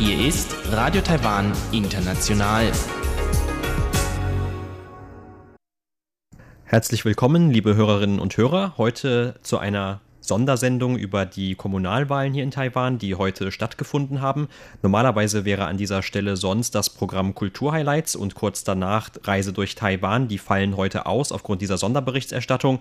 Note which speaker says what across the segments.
Speaker 1: Hier ist Radio Taiwan International.
Speaker 2: Herzlich willkommen, liebe Hörerinnen und Hörer, heute zu einer Sondersendung über die Kommunalwahlen hier in Taiwan, die heute stattgefunden haben. Normalerweise wäre an dieser Stelle sonst das Programm Kulturhighlights und kurz danach Reise durch Taiwan. Die fallen heute aus aufgrund dieser Sonderberichterstattung.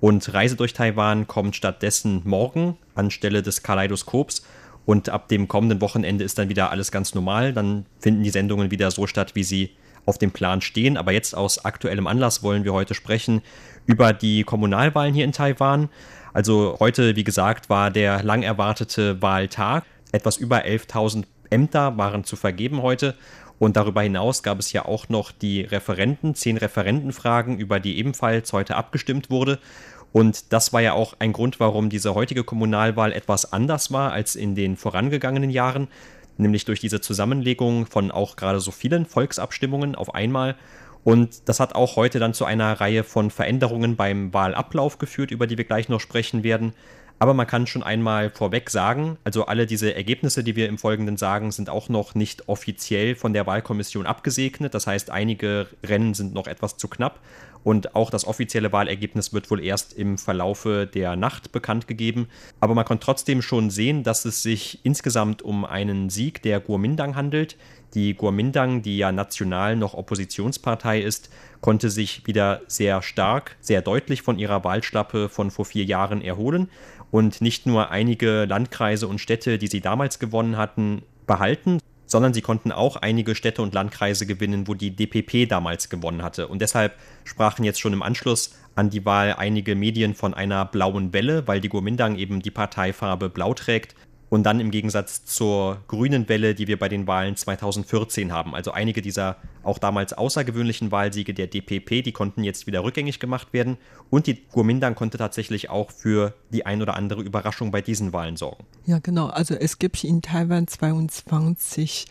Speaker 2: Und Reise durch Taiwan kommt stattdessen morgen anstelle des Kaleidoskops. Und ab dem kommenden Wochenende ist dann wieder alles ganz normal. Dann finden die Sendungen wieder so statt, wie sie auf dem Plan stehen. Aber jetzt aus aktuellem Anlass wollen wir heute sprechen über die Kommunalwahlen hier in Taiwan. Also heute, wie gesagt, war der lang erwartete Wahltag. Etwas über 11.000 Ämter waren zu vergeben heute. Und darüber hinaus gab es ja auch noch die Referenten, zehn Referentenfragen, über die ebenfalls heute abgestimmt wurde. Und das war ja auch ein Grund, warum diese heutige Kommunalwahl etwas anders war als in den vorangegangenen Jahren, nämlich durch diese Zusammenlegung von auch gerade so vielen Volksabstimmungen auf einmal und das hat auch heute dann zu einer Reihe von Veränderungen beim Wahlablauf geführt, über die wir gleich noch sprechen werden. Aber man kann schon einmal vorweg sagen, also alle diese Ergebnisse, die wir im Folgenden sagen, sind auch noch nicht offiziell von der Wahlkommission abgesegnet. Das heißt, einige Rennen sind noch etwas zu knapp. Und auch das offizielle Wahlergebnis wird wohl erst im Verlaufe der Nacht bekannt gegeben. Aber man kann trotzdem schon sehen, dass es sich insgesamt um einen Sieg der Guomindang handelt. Die Guomindang, die ja national noch Oppositionspartei ist, konnte sich wieder sehr stark, sehr deutlich von ihrer Wahlschlappe von vor vier Jahren erholen und nicht nur einige Landkreise und Städte, die sie damals gewonnen hatten, behalten, sondern sie konnten auch einige Städte und Landkreise gewinnen, wo die DPP damals gewonnen hatte. Und deshalb sprachen jetzt schon im Anschluss an die Wahl einige Medien von einer blauen Welle, weil die Guomindang eben die Parteifarbe blau trägt und dann im Gegensatz zur grünen Welle, die wir bei den Wahlen 2014 haben. Also einige dieser auch damals außergewöhnlichen Wahlsiege der DPP, die konnten jetzt wieder rückgängig gemacht werden. Und die Kuomintang konnte tatsächlich auch für die ein oder andere Überraschung bei diesen Wahlen sorgen.
Speaker 3: Ja, genau. Also es gibt in Taiwan 22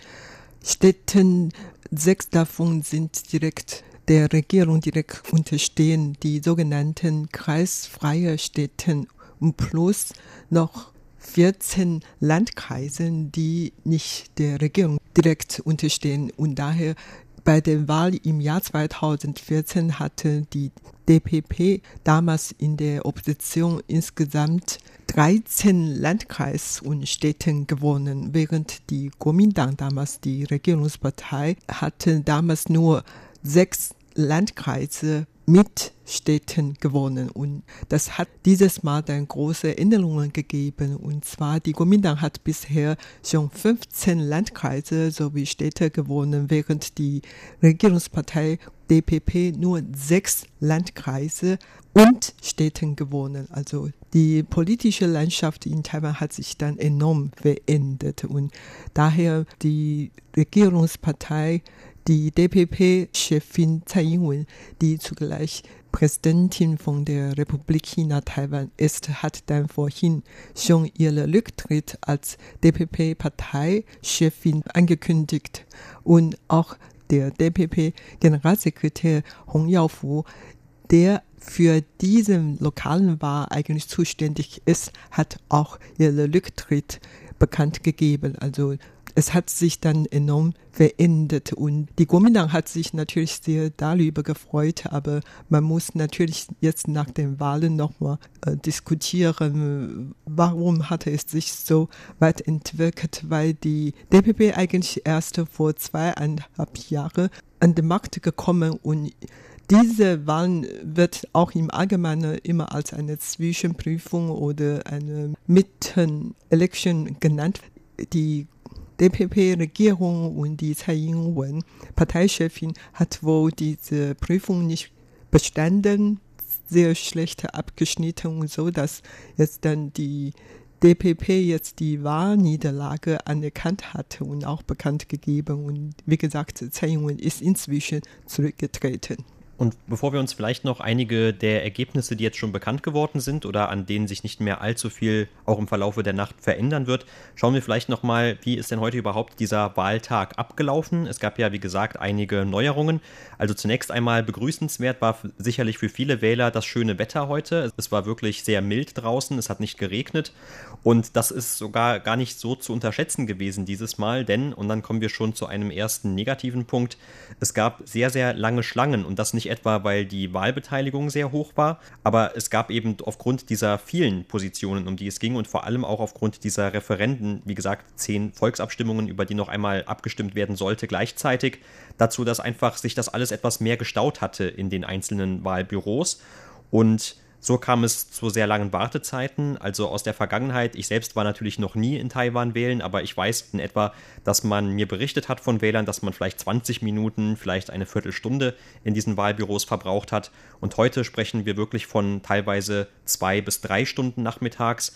Speaker 3: Städten, sechs davon sind direkt der Regierung direkt unterstehen, die sogenannten kreisfreie Städten und plus noch 14 Landkreisen, die nicht der Regierung direkt unterstehen. Und daher bei der Wahl im Jahr 2014 hatte die DPP damals in der Opposition insgesamt 13 Landkreis und Städten gewonnen, während die Kuomintang damals die Regierungspartei hatte damals nur sechs Landkreise mit Städten gewonnen. Und das hat dieses Mal dann große Änderungen gegeben. Und zwar die Kuomintang hat bisher schon 15 Landkreise sowie Städte gewonnen, während die Regierungspartei DPP nur sechs Landkreise und Städten gewonnen. Also die politische Landschaft in Taiwan hat sich dann enorm verändert und daher die Regierungspartei die DPP-Chefin Tsai Ing-wen, die zugleich Präsidentin von der Republik China Taiwan ist, hat dann vorhin schon ihren Rücktritt als DPP-Parteichefin angekündigt. Und auch der DPP-Generalsekretär Hong Yaofu, der für diesen lokalen Wahl eigentlich zuständig ist, hat auch ihren Rücktritt bekannt gegeben. Also es hat sich dann enorm verändert und die Kuomintang hat sich natürlich sehr darüber gefreut, aber man muss natürlich jetzt nach den Wahlen nochmal äh, diskutieren, warum hat es sich so weit entwickelt, weil die DPP eigentlich erst vor zweieinhalb Jahren an den Markt gekommen und diese Wahlen wird auch im Allgemeinen immer als eine Zwischenprüfung oder eine Mitten-Election genannt. Die DPP-Regierung und die Tsai Ing-wen, Parteichefin, hat wohl diese Prüfung nicht bestanden, sehr schlecht abgeschnitten und so, dass jetzt dann die DPP jetzt die Wahlniederlage anerkannt hatte und auch bekannt gegeben. Und wie gesagt, Tsai Ing-wen ist inzwischen zurückgetreten.
Speaker 2: Und bevor wir uns vielleicht noch einige der Ergebnisse, die jetzt schon bekannt geworden sind oder an denen sich nicht mehr allzu viel auch im Verlaufe der Nacht verändern wird, schauen wir vielleicht nochmal, wie ist denn heute überhaupt dieser Wahltag abgelaufen? Es gab ja, wie gesagt, einige Neuerungen. Also zunächst einmal begrüßenswert war sicherlich für viele Wähler das schöne Wetter heute. Es war wirklich sehr mild draußen, es hat nicht geregnet und das ist sogar gar nicht so zu unterschätzen gewesen dieses Mal, denn, und dann kommen wir schon zu einem ersten negativen Punkt, es gab sehr, sehr lange Schlangen und das nicht etwa, weil die Wahlbeteiligung sehr hoch war, aber es gab eben aufgrund dieser vielen Positionen, um die es ging und vor allem auch aufgrund dieser Referenden, wie gesagt, zehn Volksabstimmungen, über die noch einmal abgestimmt werden sollte gleichzeitig, dazu, dass einfach sich das alles etwas mehr gestaut hatte in den einzelnen Wahlbüros. Und so kam es zu sehr langen Wartezeiten. Also aus der Vergangenheit, ich selbst war natürlich noch nie in Taiwan wählen, aber ich weiß in etwa, dass man mir berichtet hat von Wählern, dass man vielleicht 20 Minuten, vielleicht eine Viertelstunde in diesen Wahlbüros verbraucht hat. Und heute sprechen wir wirklich von teilweise zwei bis drei Stunden nachmittags.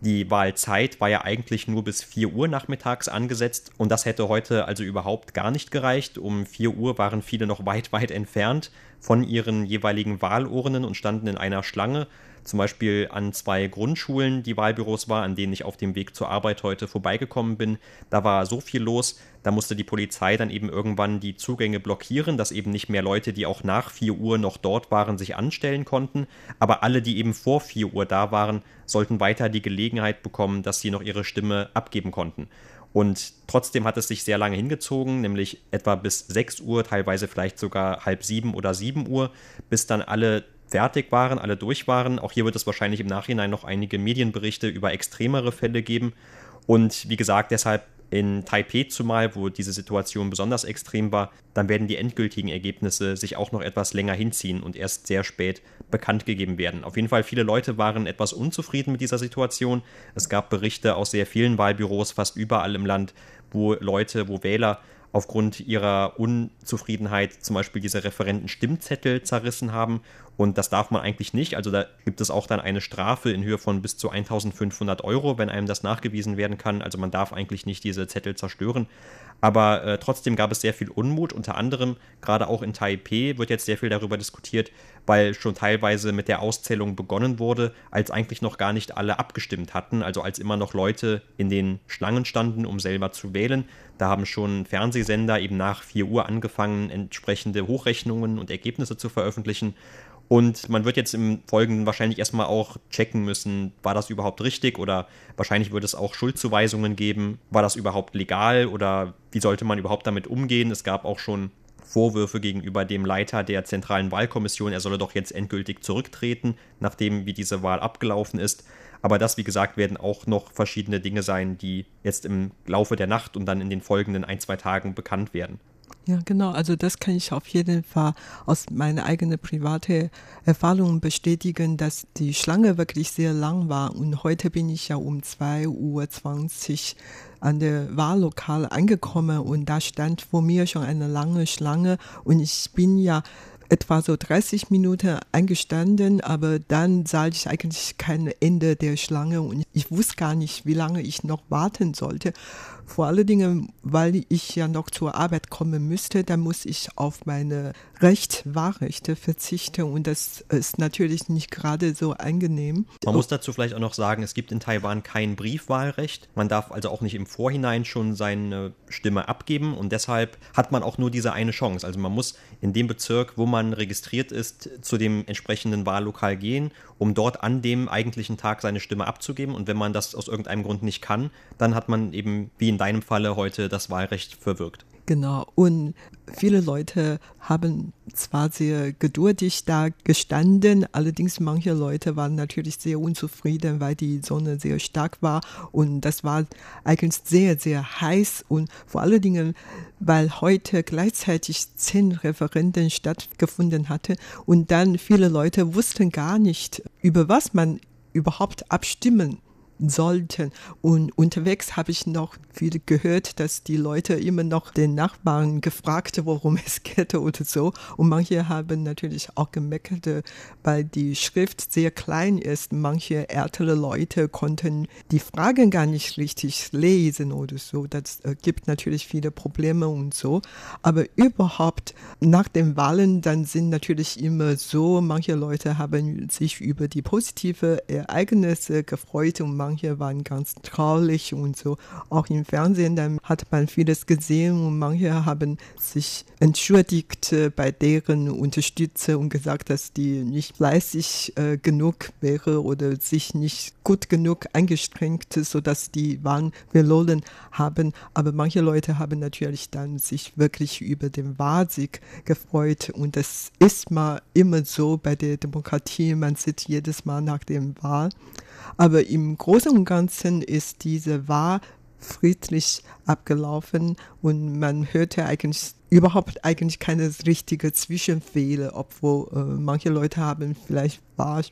Speaker 2: Die Wahlzeit war ja eigentlich nur bis 4 Uhr nachmittags angesetzt und das hätte heute also überhaupt gar nicht gereicht. Um 4 Uhr waren viele noch weit, weit entfernt von ihren jeweiligen Wahlurnen und standen in einer Schlange zum Beispiel an zwei Grundschulen, die Wahlbüros war, an denen ich auf dem Weg zur Arbeit heute vorbeigekommen bin. Da war so viel los, da musste die Polizei dann eben irgendwann die Zugänge blockieren, dass eben nicht mehr Leute, die auch nach 4 Uhr noch dort waren, sich anstellen konnten. Aber alle, die eben vor 4 Uhr da waren, sollten weiter die Gelegenheit bekommen, dass sie noch ihre Stimme abgeben konnten. Und trotzdem hat es sich sehr lange hingezogen, nämlich etwa bis 6 Uhr, teilweise vielleicht sogar halb sieben oder 7 Uhr, bis dann alle fertig waren, alle durch waren. Auch hier wird es wahrscheinlich im Nachhinein noch einige Medienberichte über extremere Fälle geben. Und wie gesagt, deshalb in Taipei zumal, wo diese Situation besonders extrem war, dann werden die endgültigen Ergebnisse sich auch noch etwas länger hinziehen und erst sehr spät bekannt gegeben werden. Auf jeden Fall, viele Leute waren etwas unzufrieden mit dieser Situation. Es gab Berichte aus sehr vielen Wahlbüros, fast überall im Land, wo Leute, wo Wähler aufgrund ihrer Unzufriedenheit zum Beispiel diese Referenten Stimmzettel zerrissen haben. Und das darf man eigentlich nicht. Also da gibt es auch dann eine Strafe in Höhe von bis zu 1500 Euro, wenn einem das nachgewiesen werden kann. Also man darf eigentlich nicht diese Zettel zerstören. Aber äh, trotzdem gab es sehr viel Unmut. Unter anderem, gerade auch in Taipei, wird jetzt sehr viel darüber diskutiert, weil schon teilweise mit der Auszählung begonnen wurde, als eigentlich noch gar nicht alle abgestimmt hatten. Also als immer noch Leute in den Schlangen standen, um selber zu wählen. Da haben schon Fernsehsender eben nach 4 Uhr angefangen, entsprechende Hochrechnungen und Ergebnisse zu veröffentlichen. Und man wird jetzt im Folgenden wahrscheinlich erstmal auch checken müssen, war das überhaupt richtig oder wahrscheinlich wird es auch Schuldzuweisungen geben. War das überhaupt legal oder wie sollte man überhaupt damit umgehen? Es gab auch schon Vorwürfe gegenüber dem Leiter der Zentralen Wahlkommission, er solle doch jetzt endgültig zurücktreten, nachdem wie diese Wahl abgelaufen ist. Aber das, wie gesagt, werden auch noch verschiedene Dinge sein, die jetzt im Laufe der Nacht und dann in den folgenden ein, zwei Tagen bekannt werden.
Speaker 3: Ja, genau. Also das kann ich auf jeden Fall aus meiner eigenen privaten Erfahrung bestätigen, dass die Schlange wirklich sehr lang war. Und heute bin ich ja um 2.20 Uhr an der Wahllokal angekommen und da stand vor mir schon eine lange Schlange und ich bin ja etwa so 30 Minuten eingestanden, aber dann sah ich eigentlich kein Ende der Schlange und ich wusste gar nicht, wie lange ich noch warten sollte. Vor allen Dingen, weil ich ja noch zur Arbeit kommen müsste, dann muss ich auf meine Recht, Wahlrechte verzichten und das ist natürlich nicht gerade so angenehm.
Speaker 2: Man muss dazu vielleicht auch noch sagen, es gibt in Taiwan kein Briefwahlrecht. Man darf also auch nicht im Vorhinein schon seine Stimme abgeben und deshalb hat man auch nur diese eine Chance. Also man muss in dem Bezirk, wo man registriert ist, zu dem entsprechenden Wahllokal gehen, um dort an dem eigentlichen Tag seine Stimme abzugeben und wenn man das aus irgendeinem Grund nicht kann, dann hat man eben wie in in deinem Falle heute das Wahlrecht verwirkt.
Speaker 3: Genau. Und viele Leute haben zwar sehr geduldig da gestanden, allerdings manche Leute waren natürlich sehr unzufrieden, weil die Sonne sehr stark war und das war eigentlich sehr, sehr heiß und vor allen Dingen, weil heute gleichzeitig zehn Referenden stattgefunden hatte und dann viele Leute wussten gar nicht, über was man überhaupt abstimmen sollten. Und unterwegs habe ich noch viel gehört, dass die Leute immer noch den Nachbarn gefragt, worum es geht oder so. Und manche haben natürlich auch gemerkt, weil die Schrift sehr klein ist. Manche ältere Leute konnten die Fragen gar nicht richtig lesen oder so. Das äh, gibt natürlich viele Probleme und so. Aber überhaupt nach den Wahlen, dann sind natürlich immer so, manche Leute haben sich über die positive Ereignisse gefreut und manche waren ganz traurig und so. Auch im Fernsehen, dann hat man vieles gesehen und manche haben sich entschuldigt äh, bei deren Unterstützer und gesagt, dass die nicht fleißig äh, genug wäre oder sich nicht gut genug angestrengt, sodass die Wahlen verloren haben. Aber manche Leute haben natürlich dann sich wirklich über den Wahlsieg gefreut und das ist mal immer so bei der Demokratie. Man sieht jedes Mal nach dem Wahl. Aber im Großen und Ganzen ist diese Wahl friedlich abgelaufen und man hörte eigentlich überhaupt eigentlich keine richtige Zwischenfehler, obwohl äh, manche Leute haben vielleicht Wahl,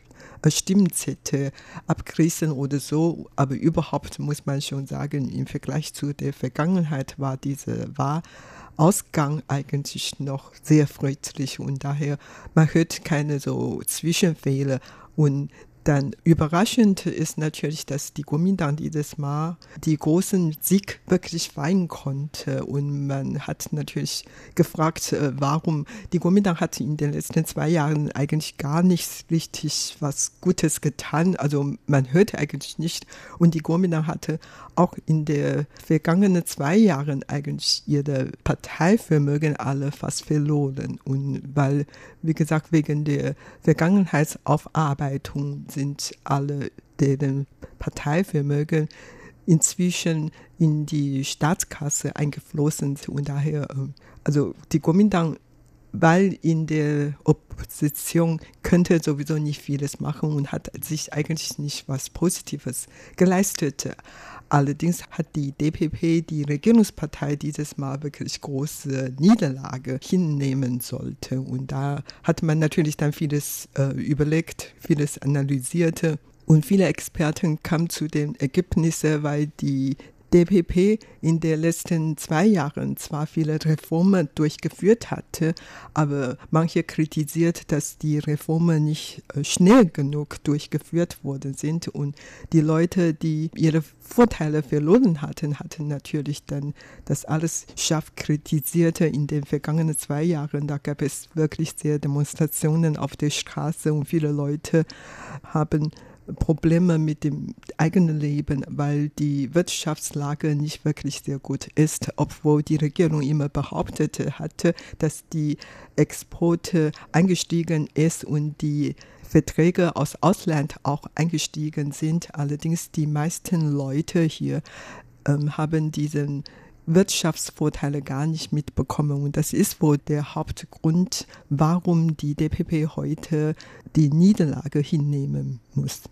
Speaker 3: äh, Stimmzettel abgerissen oder so, aber überhaupt muss man schon sagen, im Vergleich zu der Vergangenheit war diese Wahlausgang eigentlich noch sehr friedlich und daher man hört keine so Zwischenfehler und dann überraschend ist natürlich, dass die Kuomintang dieses Mal die großen Sieg wirklich feiern konnte. Und man hat natürlich gefragt, äh, warum die Kuomintang hat in den letzten zwei Jahren eigentlich gar nicht richtig was Gutes getan. Also man hörte eigentlich nicht. Und die Kuomintang hatte auch in den vergangenen zwei Jahren eigentlich ihre Parteivermögen alle fast verloren. Und weil, wie gesagt, wegen der Vergangenheitsaufarbeitung sind alle deren Parteivermögen inzwischen in die Staatskasse eingeflossen und daher, ähm, also die Kuomintang, weil in der Opposition könnte sowieso nicht vieles machen und hat sich eigentlich nicht was Positives geleistet. Allerdings hat die DPP, die Regierungspartei, dieses Mal wirklich große Niederlage hinnehmen sollte. Und da hat man natürlich dann vieles äh, überlegt, vieles analysiert. Und viele Experten kamen zu den Ergebnissen, weil die DPP in den letzten zwei Jahren zwar viele Reformen durchgeführt hatte, aber manche kritisiert, dass die Reformen nicht äh, schnell genug durchgeführt worden sind und die Leute, die ihre Vorteile verloren hatten, hatten natürlich dann das alles scharf kritisiert in den vergangenen zwei Jahren. Da gab es wirklich sehr Demonstrationen auf der Straße und viele Leute haben Probleme mit dem eigenen Leben, weil die Wirtschaftslage nicht wirklich sehr gut ist, obwohl die Regierung immer behauptet hatte, dass die Exporte eingestiegen ist und die Verträge aus Ausland auch eingestiegen sind. Allerdings die meisten Leute hier ähm, haben diesen Wirtschaftsvorteile gar nicht mitbekommen. Und das ist wohl der Hauptgrund, warum die DPP heute die Niederlage hinnehmen muss.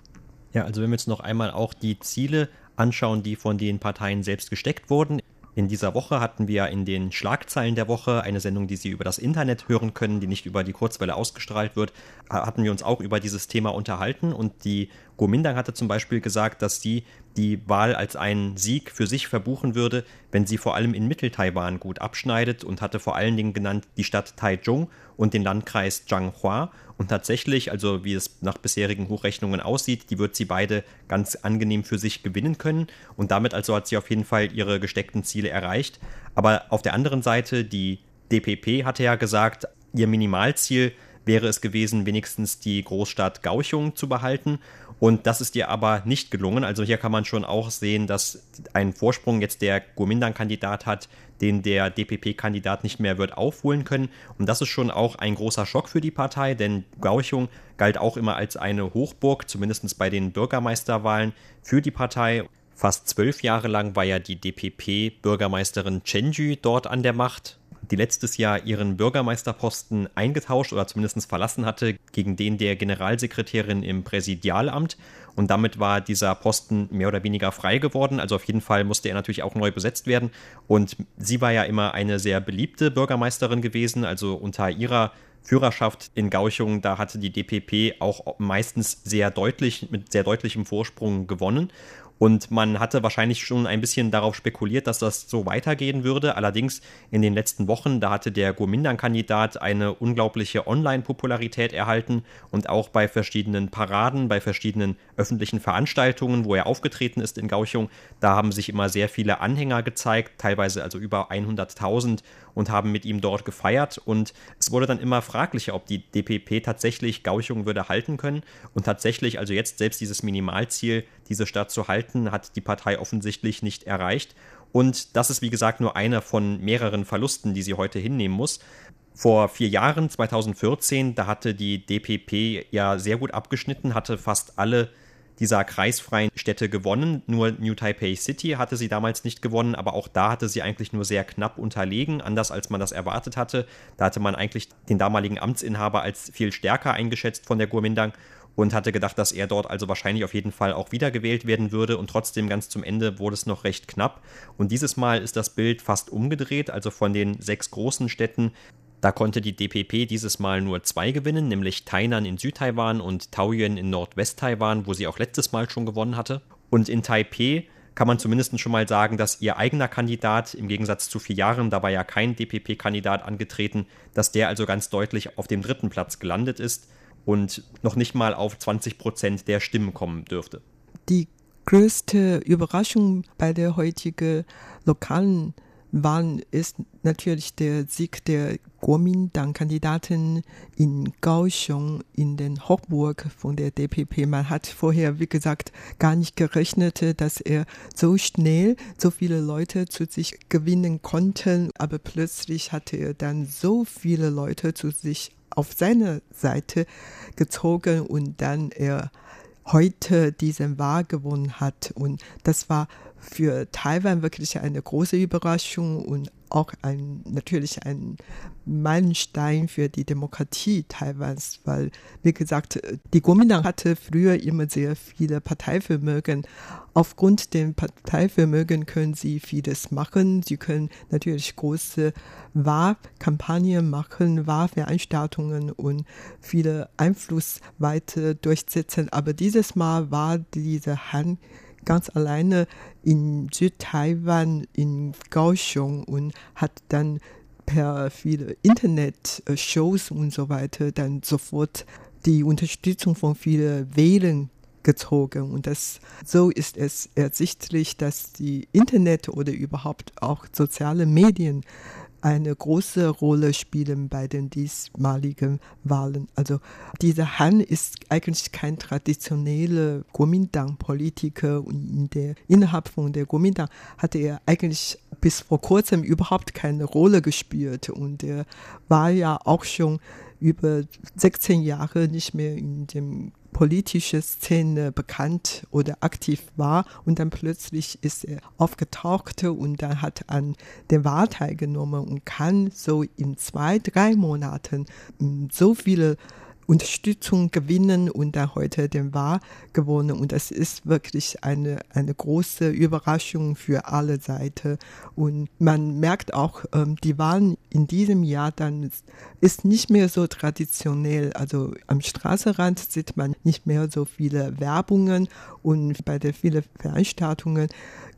Speaker 2: Ja, also wenn wir jetzt noch einmal auch die Ziele anschauen, die von den Parteien selbst gesteckt wurden. In dieser Woche hatten wir in den Schlagzeilen der Woche eine Sendung, die Sie über das Internet hören können, die nicht über die Kurzwelle ausgestrahlt wird, hatten wir uns auch über dieses Thema unterhalten und die Gomindang hatte zum Beispiel gesagt, dass sie die Wahl als einen Sieg für sich verbuchen würde, wenn sie vor allem in Mittel-Taiwan gut abschneidet und hatte vor allen Dingen genannt die Stadt Taichung und den Landkreis Zhanghua und tatsächlich, also wie es nach bisherigen Hochrechnungen aussieht, die wird sie beide ganz angenehm für sich gewinnen können. Und damit also hat sie auf jeden Fall ihre gesteckten Ziele erreicht. Aber auf der anderen Seite, die DPP hatte ja gesagt, ihr Minimalziel wäre es gewesen, wenigstens die Großstadt Gauchung zu behalten. Und das ist ihr aber nicht gelungen. Also hier kann man schon auch sehen, dass ein Vorsprung jetzt der Gomindang-Kandidat hat, den der DPP-Kandidat nicht mehr wird aufholen können. Und das ist schon auch ein großer Schock für die Partei, denn Gauchung galt auch immer als eine Hochburg, zumindest bei den Bürgermeisterwahlen für die Partei. Fast zwölf Jahre lang war ja die DPP-Bürgermeisterin Chenju dort an der Macht die letztes Jahr ihren Bürgermeisterposten eingetauscht oder zumindest verlassen hatte gegen den der Generalsekretärin im Präsidialamt. Und damit war dieser Posten mehr oder weniger frei geworden. Also auf jeden Fall musste er natürlich auch neu besetzt werden. Und sie war ja immer eine sehr beliebte Bürgermeisterin gewesen. Also unter ihrer Führerschaft in Gauchung, da hatte die DPP auch meistens sehr deutlich, mit sehr deutlichem Vorsprung gewonnen. Und man hatte wahrscheinlich schon ein bisschen darauf spekuliert, dass das so weitergehen würde. Allerdings in den letzten Wochen, da hatte der Guomindan-Kandidat eine unglaubliche Online-Popularität erhalten und auch bei verschiedenen Paraden, bei verschiedenen öffentlichen Veranstaltungen, wo er aufgetreten ist in Gauchung, da haben sich immer sehr viele Anhänger gezeigt, teilweise also über 100.000 und haben mit ihm dort gefeiert. Und es wurde dann immer fraglicher, ob die DPP tatsächlich Gauchung würde halten können. Und tatsächlich, also jetzt selbst dieses Minimalziel, diese Stadt zu halten, hat die Partei offensichtlich nicht erreicht. Und das ist, wie gesagt, nur einer von mehreren Verlusten, die sie heute hinnehmen muss. Vor vier Jahren, 2014, da hatte die DPP ja sehr gut abgeschnitten, hatte fast alle dieser kreisfreien Städte gewonnen. Nur New Taipei City hatte sie damals nicht gewonnen, aber auch da hatte sie eigentlich nur sehr knapp unterlegen, anders als man das erwartet hatte. Da hatte man eigentlich den damaligen Amtsinhaber als viel stärker eingeschätzt von der Kuomintang und hatte gedacht, dass er dort also wahrscheinlich auf jeden Fall auch wiedergewählt werden würde und trotzdem ganz zum Ende wurde es noch recht knapp. Und dieses Mal ist das Bild fast umgedreht, also von den sechs großen Städten da konnte die DPP dieses Mal nur zwei gewinnen, nämlich Tainan in Südtaiwan und Taoyuan in Nordwesttaiwan, wo sie auch letztes Mal schon gewonnen hatte. Und in Taipeh kann man zumindest schon mal sagen, dass ihr eigener Kandidat, im Gegensatz zu vier Jahren, da war ja kein DPP-Kandidat angetreten, dass der also ganz deutlich auf dem dritten Platz gelandet ist und noch nicht mal auf 20 Prozent der Stimmen kommen dürfte.
Speaker 3: Die größte Überraschung bei der heutigen lokalen Wahl ist natürlich der Sieg der Kuomintang-Kandidaten in Kaohsiung in den Hochburg von der DPP. Man hat vorher, wie gesagt, gar nicht gerechnet, dass er so schnell so viele Leute zu sich gewinnen konnte. Aber plötzlich hatte er dann so viele Leute zu sich auf seine Seite gezogen und dann er heute diesen Wahl gewonnen hat. Und das war für Taiwan wirklich eine große Überraschung und auch ein, natürlich ein Meilenstein für die Demokratie Taiwans, weil, wie gesagt, die Kuomintang hatte früher immer sehr viele Parteivermögen. Aufgrund dem Parteivermögen können sie vieles machen. Sie können natürlich große Wahlkampagnen machen, Wahlveranstaltungen und viele Einfluss weiter durchsetzen. Aber dieses Mal war diese Hand ganz alleine in Südtaiwan, in Kaohsiung und hat dann per viele Internet-Shows und so weiter dann sofort die Unterstützung von vielen Wählern gezogen. Und das, so ist es ersichtlich, dass die Internet oder überhaupt auch soziale Medien eine große Rolle spielen bei den diesmaligen Wahlen. Also dieser Han ist eigentlich kein traditioneller Kuomintang-Politiker und in der, innerhalb von der Kuomintang hatte er eigentlich bis vor kurzem überhaupt keine Rolle gespielt und er war ja auch schon über 16 Jahre nicht mehr in dem politische Szene bekannt oder aktiv war und dann plötzlich ist er aufgetaucht und dann hat an der Wahl teilgenommen und kann so in zwei, drei Monaten so viele Unterstützung gewinnen und dann heute den Wahl gewonnen. Und das ist wirklich eine, eine große Überraschung für alle Seiten. Und man merkt auch, ähm, die Wahlen in diesem Jahr dann ist nicht mehr so traditionell. Also am Straßenrand sieht man nicht mehr so viele Werbungen und bei den vielen Veranstaltungen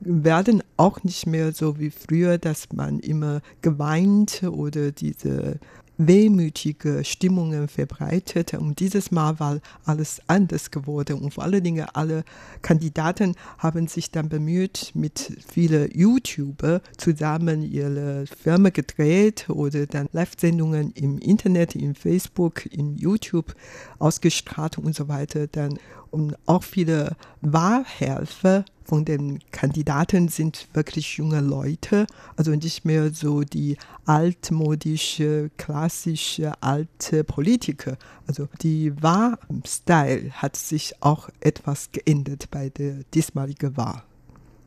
Speaker 3: werden auch nicht mehr so wie früher, dass man immer geweint oder diese wehmütige Stimmungen verbreitet. Und dieses Mal war alles anders geworden. Und vor allen Dingen alle Kandidaten haben sich dann bemüht, mit vielen YouTuber zusammen ihre Firma gedreht oder dann Live-Sendungen im Internet, in Facebook, in YouTube ausgestrahlt und so weiter. Dann und auch viele Wahlhelfer von den Kandidaten sind wirklich junge Leute, also nicht mehr so die altmodische, klassische, alte Politiker. Also die Wahlstyle hat sich auch etwas geändert bei der diesmaligen Wahl.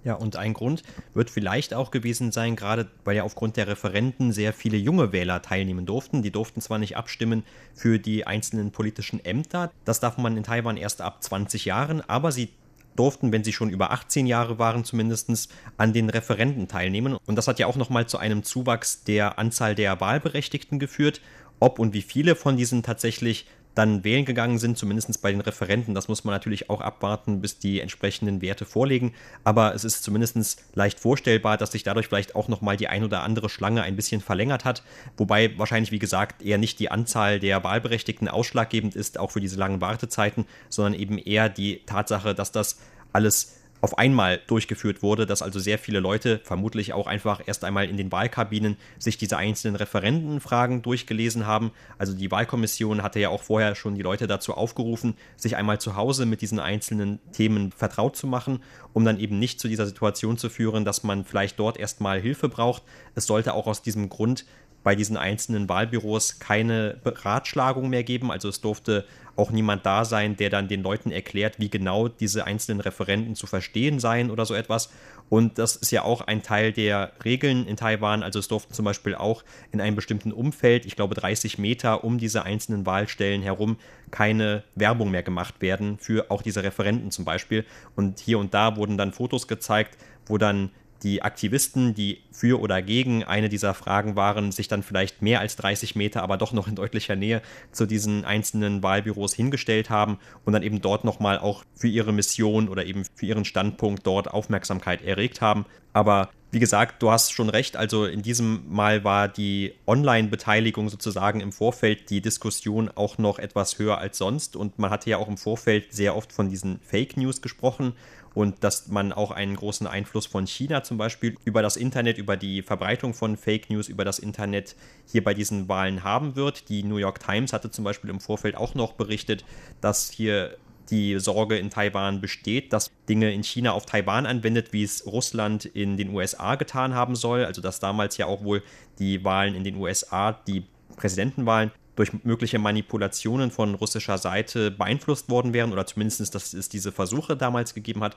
Speaker 2: Ja, und ein Grund wird vielleicht auch gewesen sein, gerade weil ja aufgrund der Referenten sehr viele junge Wähler teilnehmen durften. Die durften zwar nicht abstimmen für die einzelnen politischen Ämter, das darf man in Taiwan erst ab 20 Jahren, aber sie durften, wenn sie schon über 18 Jahre waren, zumindest an den Referenten teilnehmen. Und das hat ja auch nochmal zu einem Zuwachs der Anzahl der Wahlberechtigten geführt. ob und wie viele von diesen tatsächlich dann wählen gegangen sind, zumindest bei den Referenten. Das muss man natürlich auch abwarten, bis die entsprechenden Werte vorliegen. Aber es ist zumindest leicht vorstellbar, dass sich dadurch vielleicht auch nochmal die ein oder andere Schlange ein bisschen verlängert hat. Wobei wahrscheinlich, wie gesagt, eher nicht die Anzahl der Wahlberechtigten ausschlaggebend ist, auch für diese langen Wartezeiten, sondern eben eher die Tatsache, dass das alles auf einmal durchgeführt wurde, dass also sehr viele Leute, vermutlich auch einfach erst einmal in den Wahlkabinen, sich diese einzelnen Referentenfragen durchgelesen haben. Also die Wahlkommission hatte ja auch vorher schon die Leute dazu aufgerufen, sich einmal zu Hause mit diesen einzelnen Themen vertraut zu machen, um dann eben nicht zu dieser Situation zu führen, dass man vielleicht dort erstmal Hilfe braucht. Es sollte auch aus diesem Grund bei diesen einzelnen Wahlbüros keine Beratschlagung mehr geben. Also es durfte auch niemand da sein, der dann den Leuten erklärt, wie genau diese einzelnen Referenten zu verstehen seien oder so etwas. Und das ist ja auch ein Teil der Regeln in Taiwan. Also es durften zum Beispiel auch in einem bestimmten Umfeld, ich glaube 30 Meter um diese einzelnen Wahlstellen herum, keine Werbung mehr gemacht werden für auch diese Referenten zum Beispiel. Und hier und da wurden dann Fotos gezeigt, wo dann die Aktivisten, die für oder gegen eine dieser Fragen waren, sich dann vielleicht mehr als 30 Meter, aber doch noch in deutlicher Nähe zu diesen einzelnen Wahlbüros hingestellt haben und dann eben dort nochmal auch für ihre Mission oder eben für ihren Standpunkt dort Aufmerksamkeit erregt haben. Aber wie gesagt, du hast schon recht. Also in diesem Mal war die Online-Beteiligung sozusagen im Vorfeld die Diskussion auch noch etwas höher als sonst. Und man hatte ja auch im Vorfeld sehr oft von diesen Fake News gesprochen und dass man auch einen großen Einfluss von China zum Beispiel über das Internet, über die Verbreitung von Fake News über das Internet hier bei diesen Wahlen haben wird. Die New York Times hatte zum Beispiel im Vorfeld auch noch berichtet, dass hier die Sorge in Taiwan besteht, dass Dinge in China auf Taiwan anwendet, wie es Russland in den USA getan haben soll. Also dass damals ja auch wohl die Wahlen in den USA, die Präsidentenwahlen, durch mögliche Manipulationen von russischer Seite beeinflusst worden wären oder zumindest, dass es diese Versuche damals gegeben hat.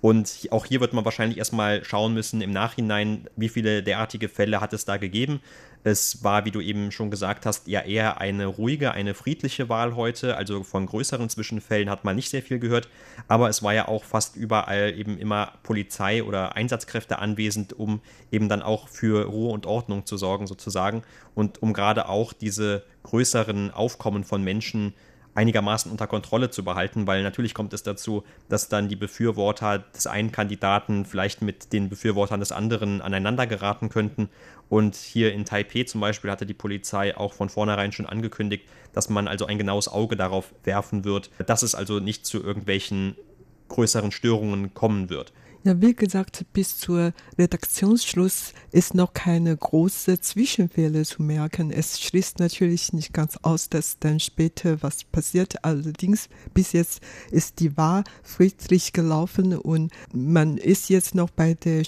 Speaker 2: Und auch hier wird man wahrscheinlich erstmal schauen müssen im Nachhinein, wie viele derartige Fälle hat es da gegeben. Es war, wie du eben schon gesagt hast, ja eher eine ruhige, eine friedliche Wahl heute. Also von größeren Zwischenfällen hat man nicht sehr viel gehört. Aber es war ja auch fast überall eben immer Polizei oder Einsatzkräfte anwesend, um eben dann auch für Ruhe und Ordnung zu sorgen sozusagen. Und um gerade auch diese größeren Aufkommen von Menschen einigermaßen unter Kontrolle zu behalten, weil natürlich kommt es dazu, dass dann die Befürworter des einen Kandidaten vielleicht mit den Befürwortern des anderen aneinander geraten könnten. Und hier in Taipeh zum Beispiel hatte die Polizei auch von vornherein schon angekündigt, dass man also ein genaues Auge darauf werfen wird, dass es also nicht zu irgendwelchen größeren Störungen kommen wird.
Speaker 3: Ja, wie gesagt, bis zur Redaktionsschluss ist noch keine große Zwischenfälle zu merken. Es schließt natürlich nicht ganz aus, dass dann später was passiert. Allerdings bis jetzt ist die Wahl friedlich gelaufen und man ist jetzt noch bei der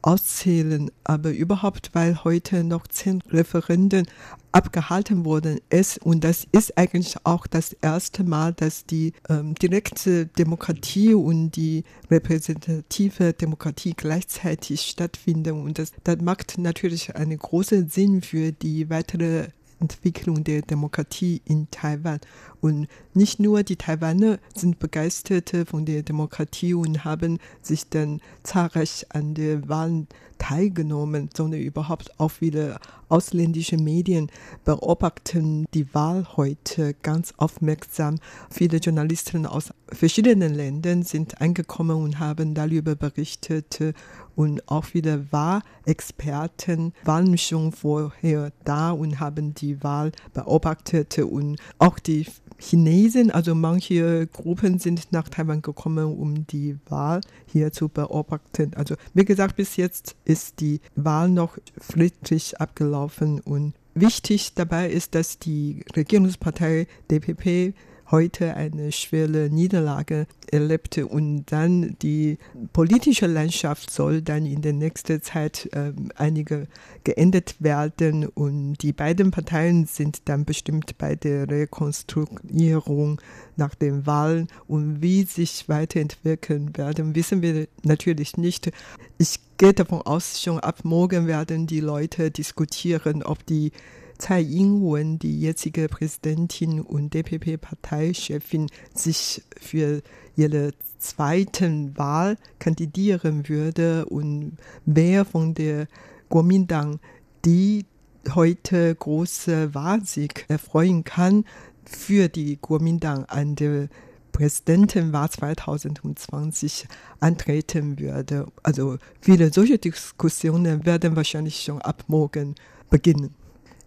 Speaker 3: Stimmenauszählen. Aber überhaupt, weil heute noch zehn Referenden abgehalten worden ist. Und das ist eigentlich auch das erste Mal, dass die ähm, direkte Demokratie und die repräsentative Demokratie gleichzeitig stattfinden. Und das, das macht natürlich einen großen Sinn für die weitere Entwicklung der Demokratie in Taiwan. Und nicht nur die Taiwaner sind begeistert von der Demokratie und haben sich dann zahlreich an der Wahl teilgenommen, sondern überhaupt auch viele ausländische Medien beobachten die Wahl heute ganz aufmerksam. Viele Journalisten aus verschiedenen Ländern sind angekommen und haben darüber berichtet und auch viele Wahlexperten waren schon vorher da und haben die Wahl beobachtet und auch die Chinesen, also manche Gruppen sind nach Taiwan gekommen, um die Wahl hier zu beobachten. Also wie gesagt, bis jetzt ist die Wahl noch friedlich abgelaufen und wichtig dabei ist, dass die Regierungspartei DPP heute eine schwere Niederlage erlebte und dann die politische Landschaft soll dann in der nächsten Zeit äh, einige geändert werden und die beiden Parteien sind dann bestimmt bei der Rekonstruierung nach den Wahlen und wie sich weiterentwickeln werden, wissen wir natürlich nicht. Ich gehe davon aus, schon ab morgen werden die Leute diskutieren, ob die Tsai Ing-wen, die jetzige Präsidentin und DPP-Parteichefin, sich für ihre zweiten Wahl kandidieren würde und wer von der Kuomintang die heute große Wahlsieg erfreuen kann für die Kuomintang an der Präsidentenwahl 2020 antreten würde. Also viele solche Diskussionen werden wahrscheinlich schon ab morgen beginnen.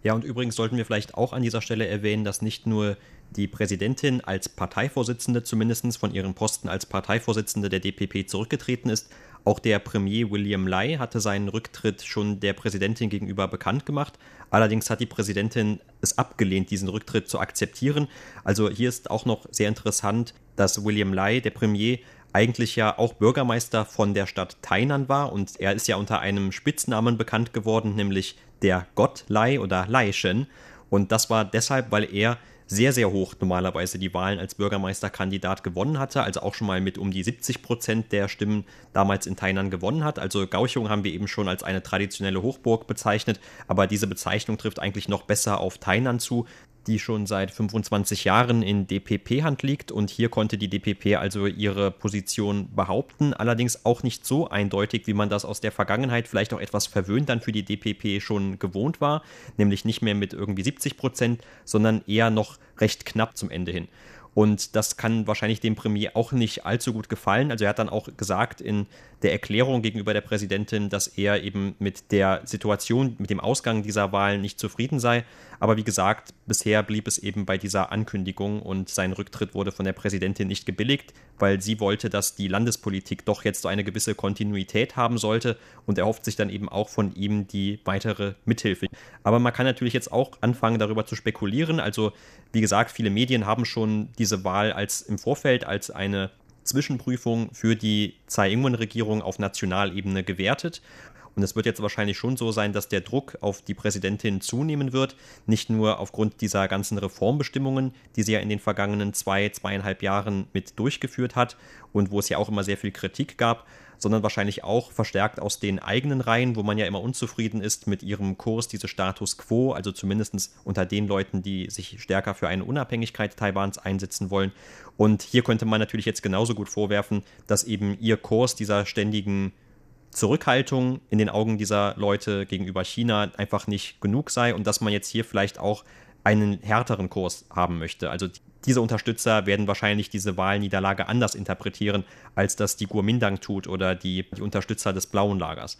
Speaker 2: Ja, und übrigens sollten wir vielleicht auch an dieser Stelle erwähnen, dass nicht nur die Präsidentin als Parteivorsitzende zumindest von ihrem Posten als Parteivorsitzende der DPP zurückgetreten ist. Auch der Premier William Lai hatte seinen Rücktritt schon der Präsidentin gegenüber bekannt gemacht. Allerdings hat die Präsidentin es abgelehnt, diesen Rücktritt zu akzeptieren. Also hier ist auch noch sehr interessant, dass William Lai, der Premier, eigentlich ja auch Bürgermeister von der Stadt Tainan war und er ist ja unter einem Spitznamen bekannt geworden, nämlich der Gott Lai oder Laishen. Und das war deshalb, weil er sehr, sehr hoch normalerweise die Wahlen als Bürgermeisterkandidat gewonnen hatte, also auch schon mal mit um die 70 Prozent der Stimmen damals in Tainan gewonnen hat. Also Gauchung haben wir eben schon als eine traditionelle Hochburg bezeichnet, aber diese Bezeichnung trifft eigentlich noch besser auf Tainan zu, die schon seit 25 Jahren in DPP-Hand liegt und hier konnte die DPP also ihre Position behaupten, allerdings auch nicht so eindeutig, wie man das aus der Vergangenheit vielleicht auch etwas verwöhnt dann für die DPP schon gewohnt war, nämlich nicht mehr mit irgendwie 70 Prozent, sondern eher noch recht knapp zum Ende hin. Und das kann wahrscheinlich dem Premier auch nicht allzu gut gefallen. Also er hat dann auch gesagt in der Erklärung gegenüber der Präsidentin, dass er eben mit der Situation, mit dem Ausgang dieser Wahlen nicht zufrieden sei. Aber wie gesagt, bisher blieb es eben bei dieser Ankündigung und sein Rücktritt wurde von der Präsidentin nicht gebilligt, weil sie wollte, dass die Landespolitik doch jetzt so eine gewisse Kontinuität haben sollte und er hofft sich dann eben auch von ihm die weitere Mithilfe. Aber man kann natürlich jetzt auch anfangen, darüber zu spekulieren. Also wie gesagt, viele Medien haben schon diese Wahl als im Vorfeld als eine Zwischenprüfung für die Tsai Ing-wen-Regierung auf Nationalebene gewertet. Und es wird jetzt wahrscheinlich schon so sein, dass der Druck auf die Präsidentin zunehmen wird, nicht nur aufgrund dieser ganzen Reformbestimmungen, die sie ja in den vergangenen zwei, zweieinhalb Jahren mit durchgeführt hat und wo es ja auch immer sehr viel Kritik gab, sondern wahrscheinlich auch verstärkt aus den eigenen Reihen, wo man ja immer unzufrieden ist mit ihrem Kurs, diese Status quo, also zumindest unter den Leuten, die sich stärker für eine Unabhängigkeit Taiwans einsetzen wollen. Und hier könnte man natürlich jetzt genauso gut vorwerfen, dass eben ihr Kurs dieser ständigen Zurückhaltung in den Augen dieser Leute gegenüber China einfach nicht genug sei und dass man jetzt hier vielleicht auch einen härteren Kurs haben möchte. Also diese Unterstützer werden wahrscheinlich diese Wahlniederlage anders interpretieren, als das die Guomindang tut oder die, die Unterstützer des blauen Lagers.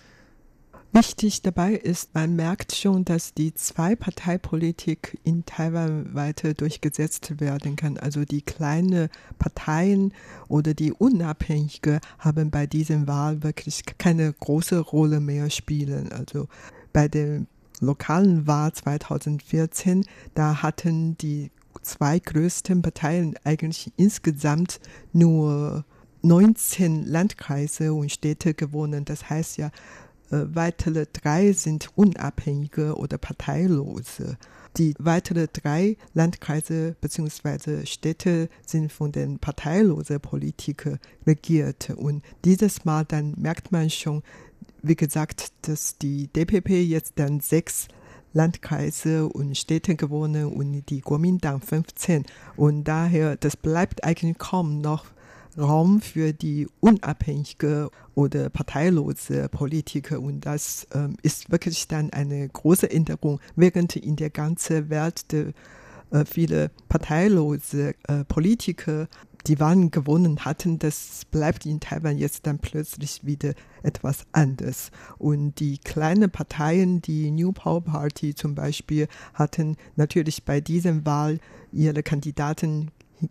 Speaker 3: Wichtig dabei ist, man merkt schon, dass die Zwei-Partei-Politik in Taiwan weiter durchgesetzt werden kann. Also die kleinen Parteien oder die Unabhängige haben bei diesem Wahl wirklich keine große Rolle mehr spielen. Also bei der lokalen Wahl 2014, da hatten die zwei größten Parteien eigentlich insgesamt nur 19 Landkreise und Städte gewonnen. Das heißt ja, weitere drei sind unabhängige oder parteilose. Die weiteren drei Landkreise bzw. Städte sind von den parteilosen Politikern regiert. Und dieses Mal dann merkt man schon, wie gesagt, dass die DPP jetzt dann sechs Landkreise und Städte gewonnen und die Kuomintang 15. Und daher, das bleibt eigentlich kaum noch Raum für die unabhängige oder parteilose Politiker. Und das ähm, ist wirklich dann eine große Änderung, während in der ganzen Welt de, äh, viele parteilose äh, Politiker die Wahlen gewonnen hatten, das bleibt in Taiwan jetzt dann plötzlich wieder etwas anders. Und die kleinen Parteien, die New Power Party zum Beispiel, hatten natürlich bei diesem Wahl ihre Kandidaten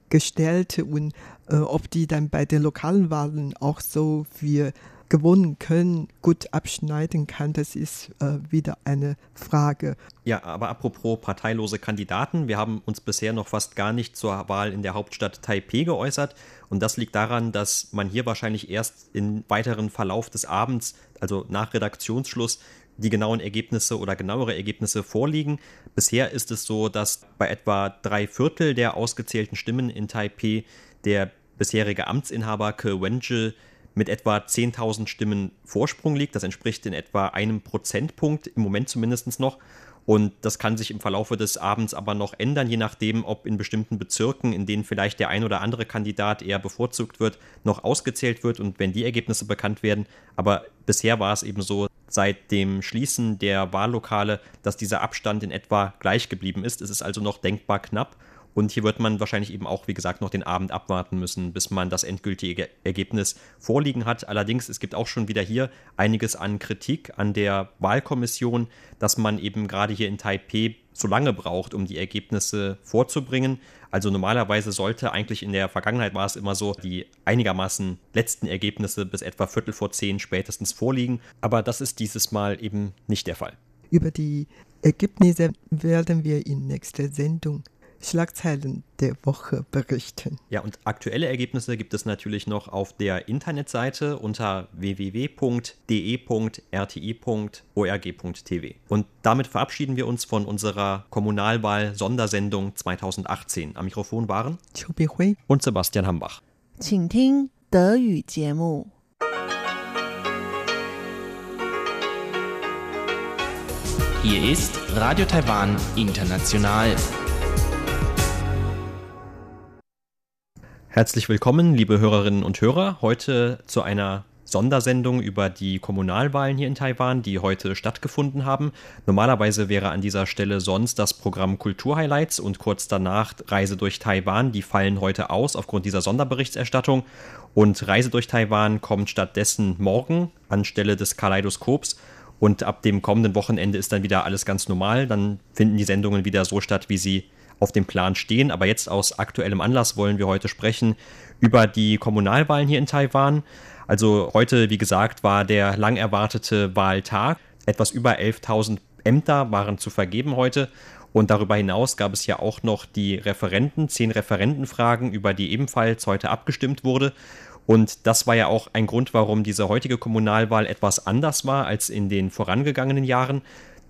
Speaker 3: gestellt und äh, ob die dann bei den lokalen Wahlen auch so viel gewonnen können, gut abschneiden kann, das ist äh, wieder eine Frage.
Speaker 2: Ja, aber apropos parteilose Kandidaten, wir haben uns bisher noch fast gar nicht zur Wahl in der Hauptstadt Taipeh geäußert und das liegt daran, dass man hier wahrscheinlich erst im weiteren Verlauf des Abends, also nach Redaktionsschluss, die genauen Ergebnisse oder genauere Ergebnisse vorliegen. Bisher ist es so, dass bei etwa drei Viertel der ausgezählten Stimmen in Taipeh der bisherige Amtsinhaber Ke Wenje mit etwa 10.000 Stimmen Vorsprung liegt. Das entspricht in etwa einem Prozentpunkt, im Moment zumindest noch. Und das kann sich im Verlaufe des Abends aber noch ändern, je nachdem, ob in bestimmten Bezirken, in denen vielleicht der ein oder andere Kandidat eher bevorzugt wird, noch ausgezählt wird und wenn die Ergebnisse bekannt werden. Aber bisher war es eben so, seit dem Schließen der Wahllokale, dass dieser Abstand in etwa gleich geblieben ist. Es ist also noch denkbar knapp. Und hier wird man wahrscheinlich eben auch, wie gesagt, noch den Abend abwarten müssen, bis man das endgültige Ergebnis vorliegen hat. Allerdings, es gibt auch schon wieder hier einiges an Kritik an der Wahlkommission, dass man eben gerade hier in Taipei so lange braucht, um die Ergebnisse vorzubringen. Also normalerweise sollte eigentlich in der Vergangenheit war es immer so, die einigermaßen letzten Ergebnisse bis etwa Viertel vor zehn spätestens vorliegen. Aber das ist dieses Mal eben nicht der Fall.
Speaker 3: Über die Ergebnisse werden wir in nächster Sendung Schlagzeilen der Woche berichten.
Speaker 2: Ja, und aktuelle Ergebnisse gibt es natürlich noch auf der Internetseite unter www.de.rti.org.tv. Und damit verabschieden wir uns von unserer Kommunalwahl-Sondersendung 2018. Am Mikrofon waren
Speaker 3: Hui
Speaker 2: und Sebastian Hambach.
Speaker 1: 请听德语节目。Hier ist Radio Taiwan International.
Speaker 2: Herzlich willkommen, liebe Hörerinnen und Hörer, heute zu einer Sondersendung über die Kommunalwahlen hier in Taiwan, die heute stattgefunden haben. Normalerweise wäre an dieser Stelle sonst das Programm Kulturhighlights und kurz danach Reise durch Taiwan. Die fallen heute aus aufgrund dieser Sonderberichterstattung. Und Reise durch Taiwan kommt stattdessen morgen anstelle des Kaleidoskops. Und ab dem kommenden Wochenende ist dann wieder alles ganz normal. Dann finden die Sendungen wieder so statt, wie sie auf dem Plan stehen. Aber jetzt aus aktuellem Anlass wollen wir heute sprechen über die Kommunalwahlen hier in Taiwan. Also heute, wie gesagt, war der lang erwartete Wahltag. Etwas über 11.000 Ämter waren zu vergeben heute. Und darüber hinaus gab es ja auch noch die Referenten, zehn Referentenfragen, über die ebenfalls heute abgestimmt wurde. Und das war ja auch ein Grund, warum diese heutige Kommunalwahl etwas anders war als in den vorangegangenen Jahren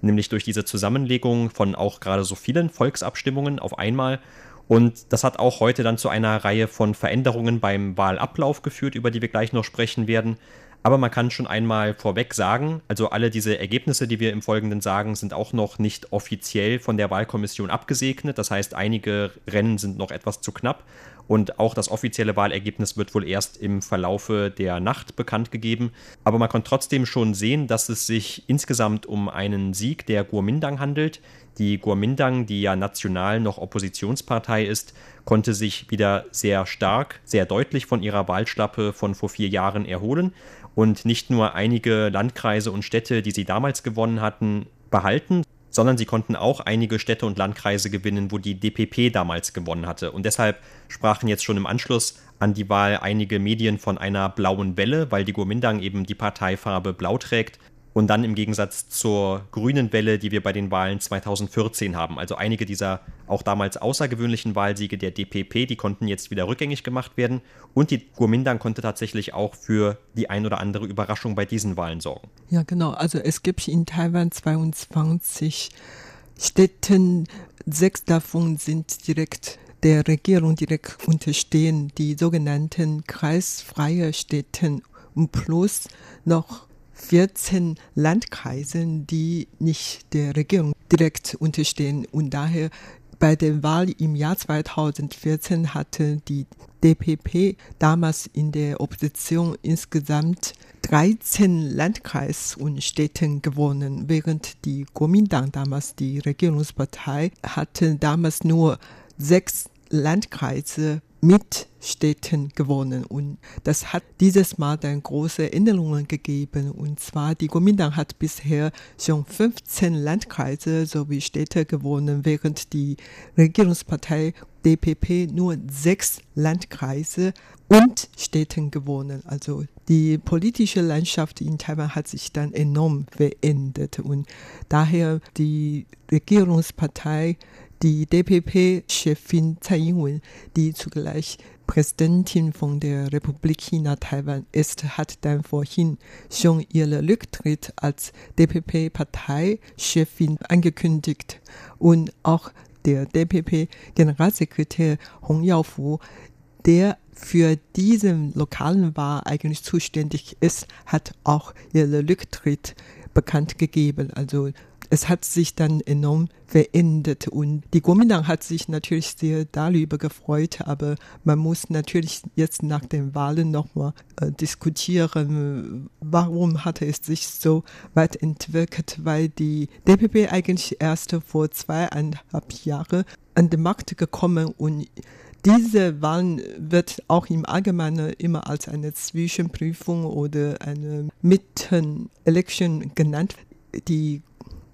Speaker 2: nämlich durch diese Zusammenlegung von auch gerade so vielen Volksabstimmungen auf einmal. Und das hat auch heute dann zu einer Reihe von Veränderungen beim Wahlablauf geführt, über die wir gleich noch sprechen werden. Aber man kann schon einmal vorweg sagen, also alle diese Ergebnisse, die wir im Folgenden sagen, sind auch noch nicht offiziell von der Wahlkommission abgesegnet. Das heißt, einige Rennen sind noch etwas zu knapp. Und auch das offizielle Wahlergebnis wird wohl erst im Verlaufe der Nacht bekannt gegeben. Aber man kann trotzdem schon sehen, dass es sich insgesamt um einen Sieg der Guomindang handelt. Die Guomindang, die ja national noch Oppositionspartei ist, konnte sich wieder sehr stark, sehr deutlich von ihrer Wahlschlappe von vor vier Jahren erholen und nicht nur einige Landkreise und Städte, die sie damals gewonnen hatten, behalten, sondern sie konnten auch einige Städte und Landkreise gewinnen, wo die DPP damals gewonnen hatte. Und deshalb sprachen jetzt schon im Anschluss an die Wahl einige Medien von einer blauen Welle, weil die Guomindang eben die Parteifarbe blau trägt und dann im Gegensatz zur grünen Welle, die wir bei den Wahlen 2014 haben. Also einige dieser auch damals außergewöhnlichen Wahlsiege der DPP, die konnten jetzt wieder rückgängig gemacht werden. Und die Kuomintang konnte tatsächlich auch für die ein oder andere Überraschung bei diesen Wahlen sorgen.
Speaker 3: Ja, genau. Also es gibt in Taiwan 22 Städten, sechs davon sind direkt der Regierung direkt unterstehen, die sogenannten kreisfreie Städten und plus noch 14 Landkreisen, die nicht der Regierung direkt unterstehen. Und daher bei der Wahl im Jahr 2014 hatte die DPP damals in der Opposition insgesamt 13 Landkreis und Städten gewonnen, während die Kuomintang damals die Regierungspartei hatte damals nur sechs Landkreise mit Städten gewonnen. Und das hat dieses Mal dann große Änderungen gegeben. Und zwar die Kuomintang hat bisher schon 15 Landkreise sowie Städte gewonnen, während die Regierungspartei DPP nur sechs Landkreise und Städten gewonnen. Also die politische Landschaft in Taiwan hat sich dann enorm verändert und daher die Regierungspartei die DPP-Chefin Tsai Ing-wen, die zugleich Präsidentin von der Republik China Taiwan ist, hat dann vorhin schon ihren Rücktritt als DPP-Parteichefin angekündigt. Und auch der DPP-Generalsekretär Hong Yaofu, der für diesen lokalen Wahl eigentlich zuständig ist, hat auch ihren Rücktritt bekannt gegeben. Also es hat sich dann enorm verändert und die Kuomintang hat sich natürlich sehr darüber gefreut, aber man muss natürlich jetzt nach den Wahlen nochmal äh, diskutieren, warum hat es sich so weit entwickelt, weil die DPP eigentlich erst vor zweieinhalb Jahren an den Markt gekommen und diese Wahlen wird auch im Allgemeinen immer als eine Zwischenprüfung oder eine Mitten-Election genannt. Die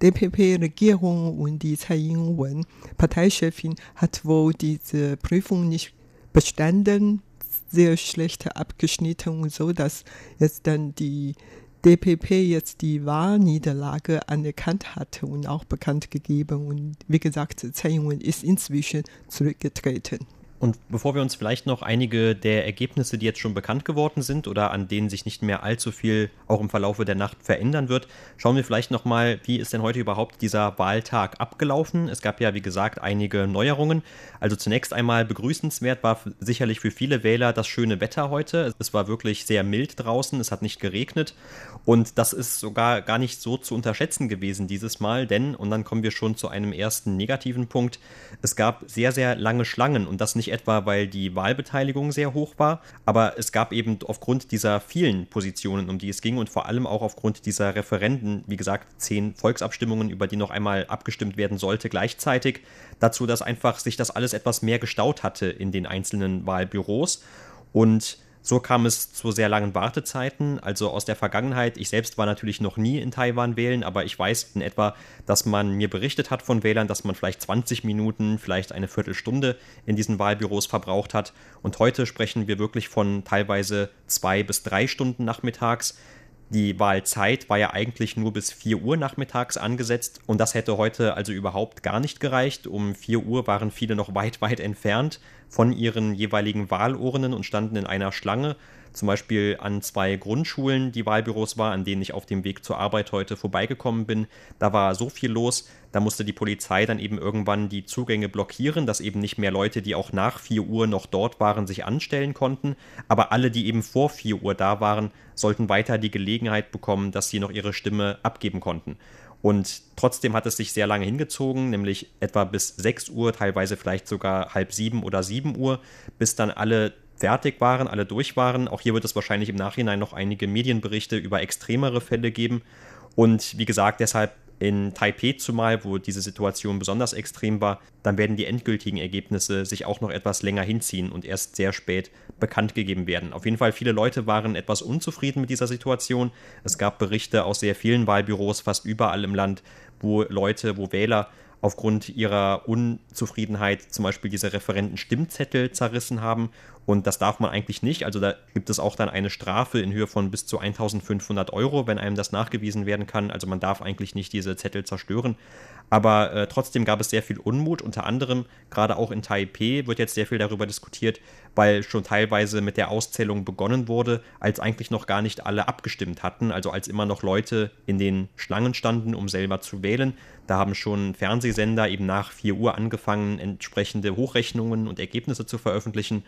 Speaker 3: DPP-Regierung und die Tsai Ing-wen, Parteichefin, hat wohl diese Prüfung nicht bestanden, sehr schlecht abgeschnitten und so, dass jetzt dann die DPP jetzt die Wahlniederlage anerkannt hatte und auch bekannt gegeben. Und wie gesagt, Tsai Ing-wen ist inzwischen zurückgetreten.
Speaker 2: Und bevor wir uns vielleicht noch einige der Ergebnisse, die jetzt schon bekannt geworden sind oder an denen sich nicht mehr allzu viel auch im Verlaufe der Nacht verändern wird, schauen wir vielleicht nochmal, wie ist denn heute überhaupt dieser Wahltag abgelaufen? Es gab ja, wie gesagt, einige Neuerungen. Also zunächst einmal begrüßenswert war sicherlich für viele Wähler das schöne Wetter heute. Es war wirklich sehr mild draußen, es hat nicht geregnet. Und das ist sogar gar nicht so zu unterschätzen gewesen dieses Mal, denn, und dann kommen wir schon zu einem ersten negativen Punkt, es gab sehr, sehr lange Schlangen und das nicht etwa, weil die Wahlbeteiligung sehr hoch war, aber es gab eben aufgrund dieser vielen Positionen, um die es ging und vor allem auch aufgrund dieser Referenden, wie gesagt, zehn Volksabstimmungen, über die noch einmal abgestimmt werden sollte gleichzeitig, dazu, dass einfach sich das alles etwas mehr gestaut hatte in den einzelnen Wahlbüros. Und so kam es zu sehr langen Wartezeiten. Also aus der Vergangenheit, ich selbst war natürlich noch nie in Taiwan wählen, aber ich weiß in etwa, dass man mir berichtet hat von Wählern, dass man vielleicht 20 Minuten, vielleicht eine Viertelstunde in diesen Wahlbüros verbraucht hat. Und heute sprechen wir wirklich von teilweise zwei bis drei Stunden nachmittags. Die Wahlzeit war ja eigentlich nur bis 4 Uhr nachmittags angesetzt und das hätte heute also überhaupt gar nicht gereicht. Um 4 Uhr waren viele noch weit, weit entfernt von ihren jeweiligen Wahlurnen und standen in einer Schlange zum Beispiel an zwei Grundschulen, die Wahlbüros war, an denen ich auf dem Weg zur Arbeit heute vorbeigekommen bin. Da war so viel los, da musste die Polizei dann eben irgendwann die Zugänge blockieren, dass eben nicht mehr Leute, die auch nach 4 Uhr noch dort waren, sich anstellen konnten. Aber alle, die eben vor 4 Uhr da waren, sollten weiter die Gelegenheit bekommen, dass sie noch ihre Stimme abgeben konnten. Und trotzdem hat es sich sehr lange hingezogen, nämlich etwa bis 6 Uhr, teilweise vielleicht sogar halb sieben oder 7 Uhr, bis dann alle fertig waren, alle durch waren. Auch hier wird es wahrscheinlich im Nachhinein noch einige Medienberichte über extremere Fälle geben. Und wie gesagt, deshalb in Taipei zumal, wo diese Situation besonders extrem war, dann werden die endgültigen Ergebnisse sich auch noch etwas länger hinziehen und erst sehr spät bekannt gegeben werden. Auf jeden Fall, viele Leute waren etwas unzufrieden mit dieser Situation. Es gab Berichte aus sehr vielen Wahlbüros, fast überall im Land, wo Leute, wo Wähler aufgrund ihrer Unzufriedenheit zum Beispiel diese Referenten Stimmzettel zerrissen haben. Und das darf man eigentlich nicht. Also da gibt es auch dann eine Strafe in Höhe von bis zu 1500 Euro, wenn einem das nachgewiesen werden kann. Also man darf eigentlich nicht diese Zettel zerstören. Aber äh, trotzdem gab es sehr viel Unmut. Unter anderem, gerade auch in Taipei, wird jetzt sehr viel darüber diskutiert, weil schon teilweise mit der Auszählung begonnen wurde, als eigentlich noch gar nicht alle abgestimmt hatten. Also als immer noch Leute in den Schlangen standen, um selber zu wählen. Da haben schon Fernsehsender eben nach 4 Uhr angefangen, entsprechende Hochrechnungen und Ergebnisse zu veröffentlichen.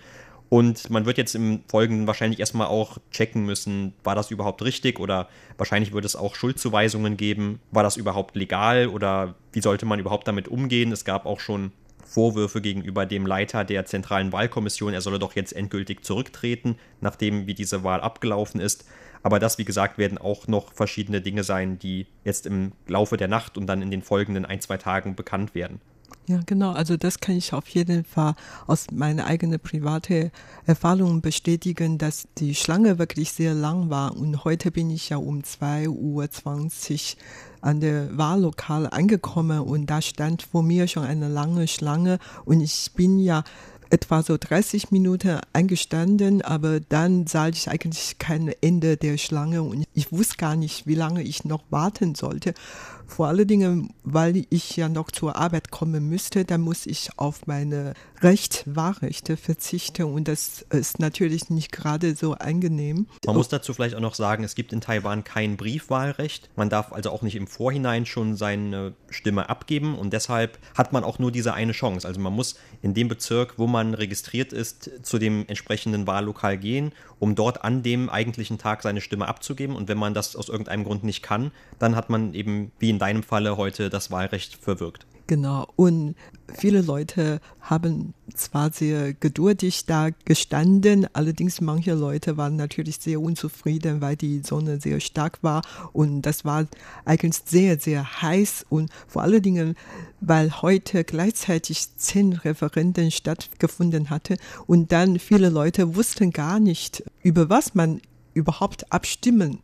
Speaker 2: Und man wird jetzt im Folgenden wahrscheinlich erstmal auch checken müssen, war das überhaupt richtig oder wahrscheinlich wird es auch Schuldzuweisungen geben. War das überhaupt legal oder wie sollte man überhaupt damit umgehen? Es gab auch schon Vorwürfe gegenüber dem Leiter der Zentralen Wahlkommission, er solle doch jetzt endgültig zurücktreten, nachdem wie diese Wahl abgelaufen ist. Aber das, wie gesagt, werden auch noch verschiedene Dinge sein, die jetzt im Laufe der Nacht und dann in den folgenden ein, zwei Tagen bekannt werden.
Speaker 3: Ja, genau. Also das kann ich auf jeden Fall aus meiner eigenen privaten Erfahrung bestätigen, dass die Schlange wirklich sehr lang war. Und heute bin ich ja um 2.20 Uhr an der Wahllokal angekommen und da stand vor mir schon eine lange Schlange und ich bin ja etwa so 30 Minuten eingestanden, aber dann sah ich eigentlich kein Ende der Schlange und ich wusste gar nicht, wie lange ich noch warten sollte. Vor allen Dingen, weil ich ja noch zur Arbeit kommen müsste, dann muss ich auf meine Recht, Wahlrechte verzichten und das ist natürlich nicht gerade so angenehm.
Speaker 2: Man muss dazu vielleicht auch noch sagen, es gibt in Taiwan kein Briefwahlrecht. Man darf also auch nicht im Vorhinein schon seine Stimme abgeben und deshalb hat man auch nur diese eine Chance. Also man muss in dem Bezirk, wo man registriert ist, zu dem entsprechenden Wahllokal gehen, um dort an dem eigentlichen Tag seine Stimme abzugeben und wenn man das aus irgendeinem Grund nicht kann, dann hat man eben wie in deinem Falle heute das Wahlrecht verwirkt.
Speaker 3: Genau. Und viele Leute haben zwar sehr geduldig da gestanden, allerdings manche Leute waren natürlich sehr unzufrieden, weil die Sonne sehr stark war und das war eigentlich sehr, sehr heiß und vor allen Dingen, weil heute gleichzeitig zehn Referenden stattgefunden hatte und dann viele Leute wussten gar nicht, über was man überhaupt abstimmen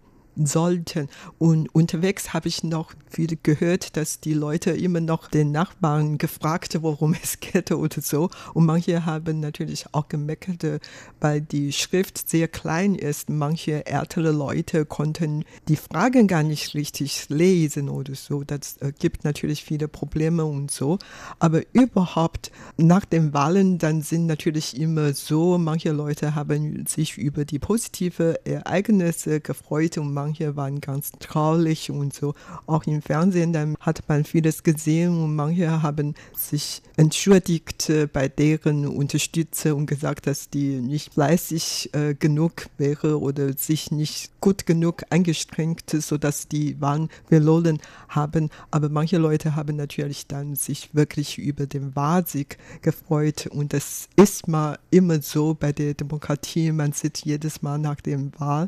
Speaker 3: sollten. Und unterwegs habe ich noch viel gehört, dass die Leute immer noch den Nachbarn gefragt, worum es geht oder so. Und manche haben natürlich auch gemeckert, weil die Schrift sehr klein ist. Manche ältere Leute konnten die Fragen gar nicht richtig lesen oder so. Das äh, gibt natürlich viele Probleme und so. Aber überhaupt nach den Wahlen, dann sind natürlich immer so, manche Leute haben sich über die positive Ereignisse gefreut und manche manche waren ganz traurig und so. Auch im Fernsehen, dann hat man vieles gesehen und manche haben sich entschuldigt äh, bei deren Unterstützer und gesagt, dass die nicht fleißig äh, genug wäre oder sich nicht gut genug angestrengt, sodass die Wahlen verloren haben. Aber manche Leute haben natürlich dann sich wirklich über den Wahlsieg gefreut und das ist mal immer so bei der Demokratie. Man sieht jedes Mal nach dem Wahl.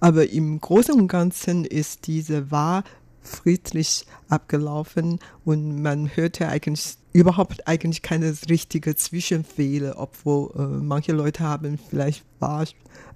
Speaker 3: Aber im Großen und Ganzen ist diese Wahl friedlich abgelaufen und man hörte eigentlich überhaupt eigentlich keine richtige Zwischenfehler, obwohl äh, manche Leute haben vielleicht Wahl,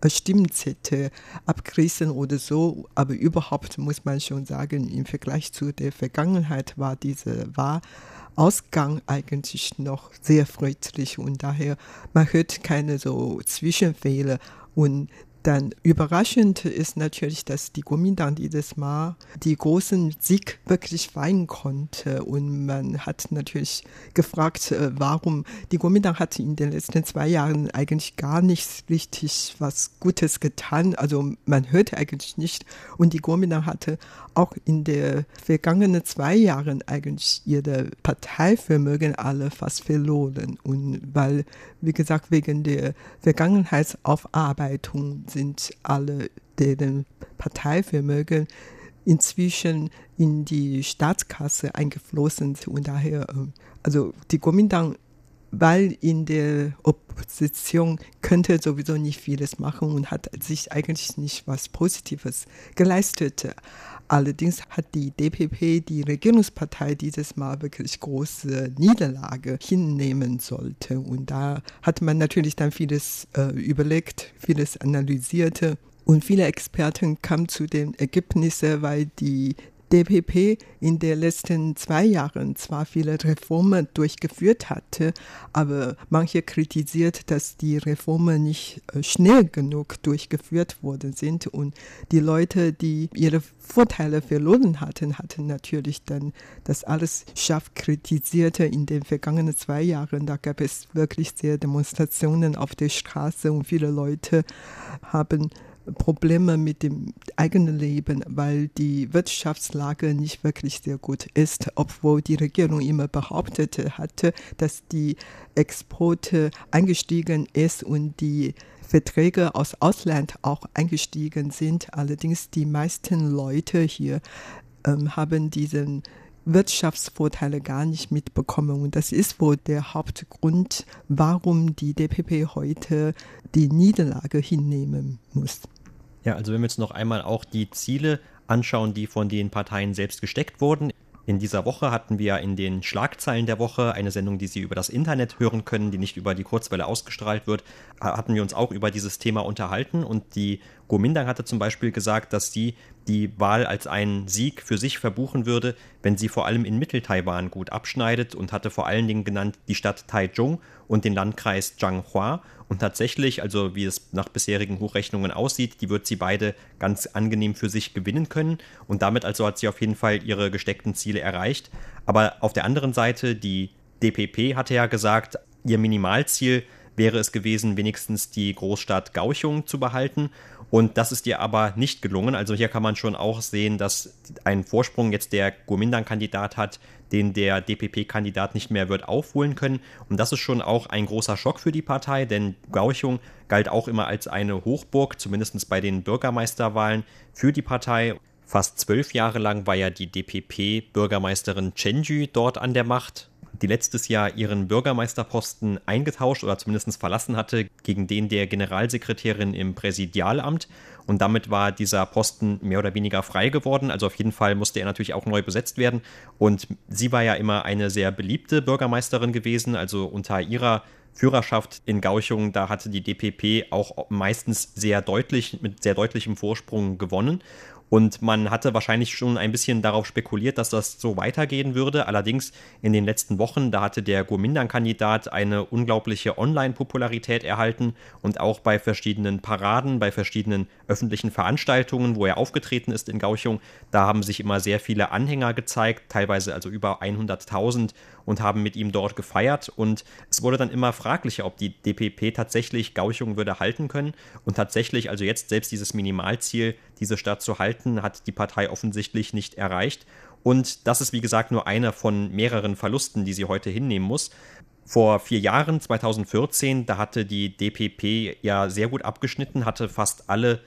Speaker 3: äh, Stimmzettel abgerissen oder so, aber überhaupt muss man schon sagen, im Vergleich zu der Vergangenheit war diese Wahrausgang eigentlich noch sehr friedlich. Und daher man hört keine so Zwischenfehler und dann überraschend ist natürlich, dass die Kuomintang dieses Mal die großen Sieg wirklich feiern konnte. Und man hat natürlich gefragt, äh, warum die Kuomintang hat in den letzten zwei Jahren eigentlich gar nicht richtig was Gutes getan. Also man hörte eigentlich nicht. Und die Kuomintang hatte auch in den vergangenen zwei Jahren eigentlich ihre Parteivermögen alle fast verloren. Und weil, wie gesagt, wegen der Vergangenheitsaufarbeitung sind alle deren Parteivermögen inzwischen in die Staatskasse eingeflossen und daher, ähm, also die Kuomintang weil in der Opposition könnte sowieso nicht vieles machen und hat sich eigentlich nicht was Positives geleistet. Allerdings hat die DPP, die Regierungspartei, dieses Mal wirklich große Niederlage hinnehmen sollte. Und da hat man natürlich dann vieles äh, überlegt, vieles analysiert. Und viele Experten kamen zu den Ergebnissen, weil die DPP in den letzten zwei Jahren zwar viele Reformen durchgeführt hatte, aber manche kritisiert, dass die Reformen nicht äh, schnell genug durchgeführt worden sind und die Leute, die ihre Vorteile verloren hatten, hatten natürlich dann das alles scharf kritisiert in den vergangenen zwei Jahren. Da gab es wirklich sehr Demonstrationen auf der Straße und viele Leute haben Probleme mit dem eigenen Leben, weil die Wirtschaftslage nicht wirklich sehr gut ist, obwohl die Regierung immer behauptet hatte, dass die Exporte eingestiegen ist und die Verträge aus Ausland auch eingestiegen sind. Allerdings die meisten Leute hier ähm, haben diesen Wirtschaftsvorteile gar nicht mitbekommen. Und das ist wohl der Hauptgrund, warum die DPP heute die Niederlage hinnehmen muss.
Speaker 2: Ja, also wenn wir jetzt noch einmal auch die Ziele anschauen, die von den Parteien selbst gesteckt wurden. In dieser Woche hatten wir in den Schlagzeilen der Woche eine Sendung, die Sie über das Internet hören können, die nicht über die Kurzwelle ausgestrahlt wird, hatten wir uns auch über dieses Thema unterhalten und die Gomindang hatte zum Beispiel gesagt, dass sie die Wahl als einen Sieg für sich verbuchen würde, wenn sie vor allem in Mittel-Taiwan gut abschneidet und hatte vor allen Dingen genannt die Stadt Taichung und den Landkreis Zhanghua. Und tatsächlich, also wie es nach bisherigen Hochrechnungen aussieht, die wird sie beide ganz angenehm für sich gewinnen können. Und damit also hat sie auf jeden Fall ihre gesteckten Ziele erreicht. Aber auf der anderen Seite, die DPP hatte ja gesagt, ihr Minimalziel wäre es gewesen, wenigstens die Großstadt Gauchung zu behalten. Und das ist ihr aber nicht gelungen. Also hier kann man schon auch sehen, dass ein Vorsprung jetzt der Gurmindan-Kandidat hat, den der DPP-Kandidat nicht mehr wird aufholen können. Und das ist schon auch ein großer Schock für die Partei, denn Gauchung galt auch immer als eine Hochburg, zumindest bei den Bürgermeisterwahlen für die Partei. Fast zwölf Jahre lang war ja die DPP-Bürgermeisterin Chenju dort an der Macht, die letztes Jahr ihren Bürgermeisterposten eingetauscht oder zumindest verlassen hatte gegen den der Generalsekretärin im Präsidialamt. Und damit war dieser Posten mehr oder weniger frei geworden. Also auf jeden Fall musste er natürlich auch neu besetzt werden. Und sie war ja immer eine sehr beliebte Bürgermeisterin gewesen. Also unter ihrer Führerschaft in Gauchung, da hatte die DPP auch meistens sehr deutlich, mit sehr deutlichem Vorsprung gewonnen. Und man hatte wahrscheinlich schon ein bisschen darauf spekuliert, dass das so weitergehen würde. Allerdings in den letzten Wochen, da hatte der Gurmindan-Kandidat eine unglaubliche Online-Popularität erhalten und auch bei verschiedenen Paraden, bei verschiedenen öffentlichen Veranstaltungen, wo er aufgetreten ist in Gauchung, da haben sich immer sehr viele Anhänger gezeigt, teilweise also über 100.000 und haben mit ihm dort gefeiert. Und es wurde dann immer fraglicher, ob die DPP tatsächlich Gauchung würde halten können. Und tatsächlich, also jetzt selbst dieses Minimalziel, diese Stadt zu halten, hat die Partei offensichtlich nicht erreicht. Und das ist, wie gesagt, nur einer von mehreren Verlusten, die sie heute hinnehmen muss. Vor vier Jahren, 2014, da hatte die DPP ja sehr gut abgeschnitten, hatte fast alle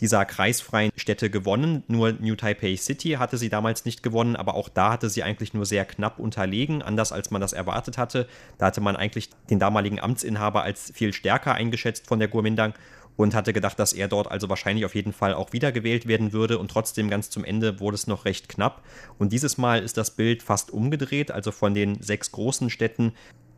Speaker 2: dieser kreisfreien Städte gewonnen. Nur New Taipei City hatte sie damals nicht gewonnen, aber auch da hatte sie eigentlich nur sehr knapp unterlegen, anders als man das erwartet hatte. Da hatte man eigentlich den damaligen Amtsinhaber als viel stärker eingeschätzt von der Guomindang und hatte gedacht, dass er dort also wahrscheinlich auf jeden Fall auch wiedergewählt werden würde und trotzdem ganz zum Ende wurde es noch recht knapp. Und dieses Mal ist das Bild fast umgedreht, also von den sechs großen Städten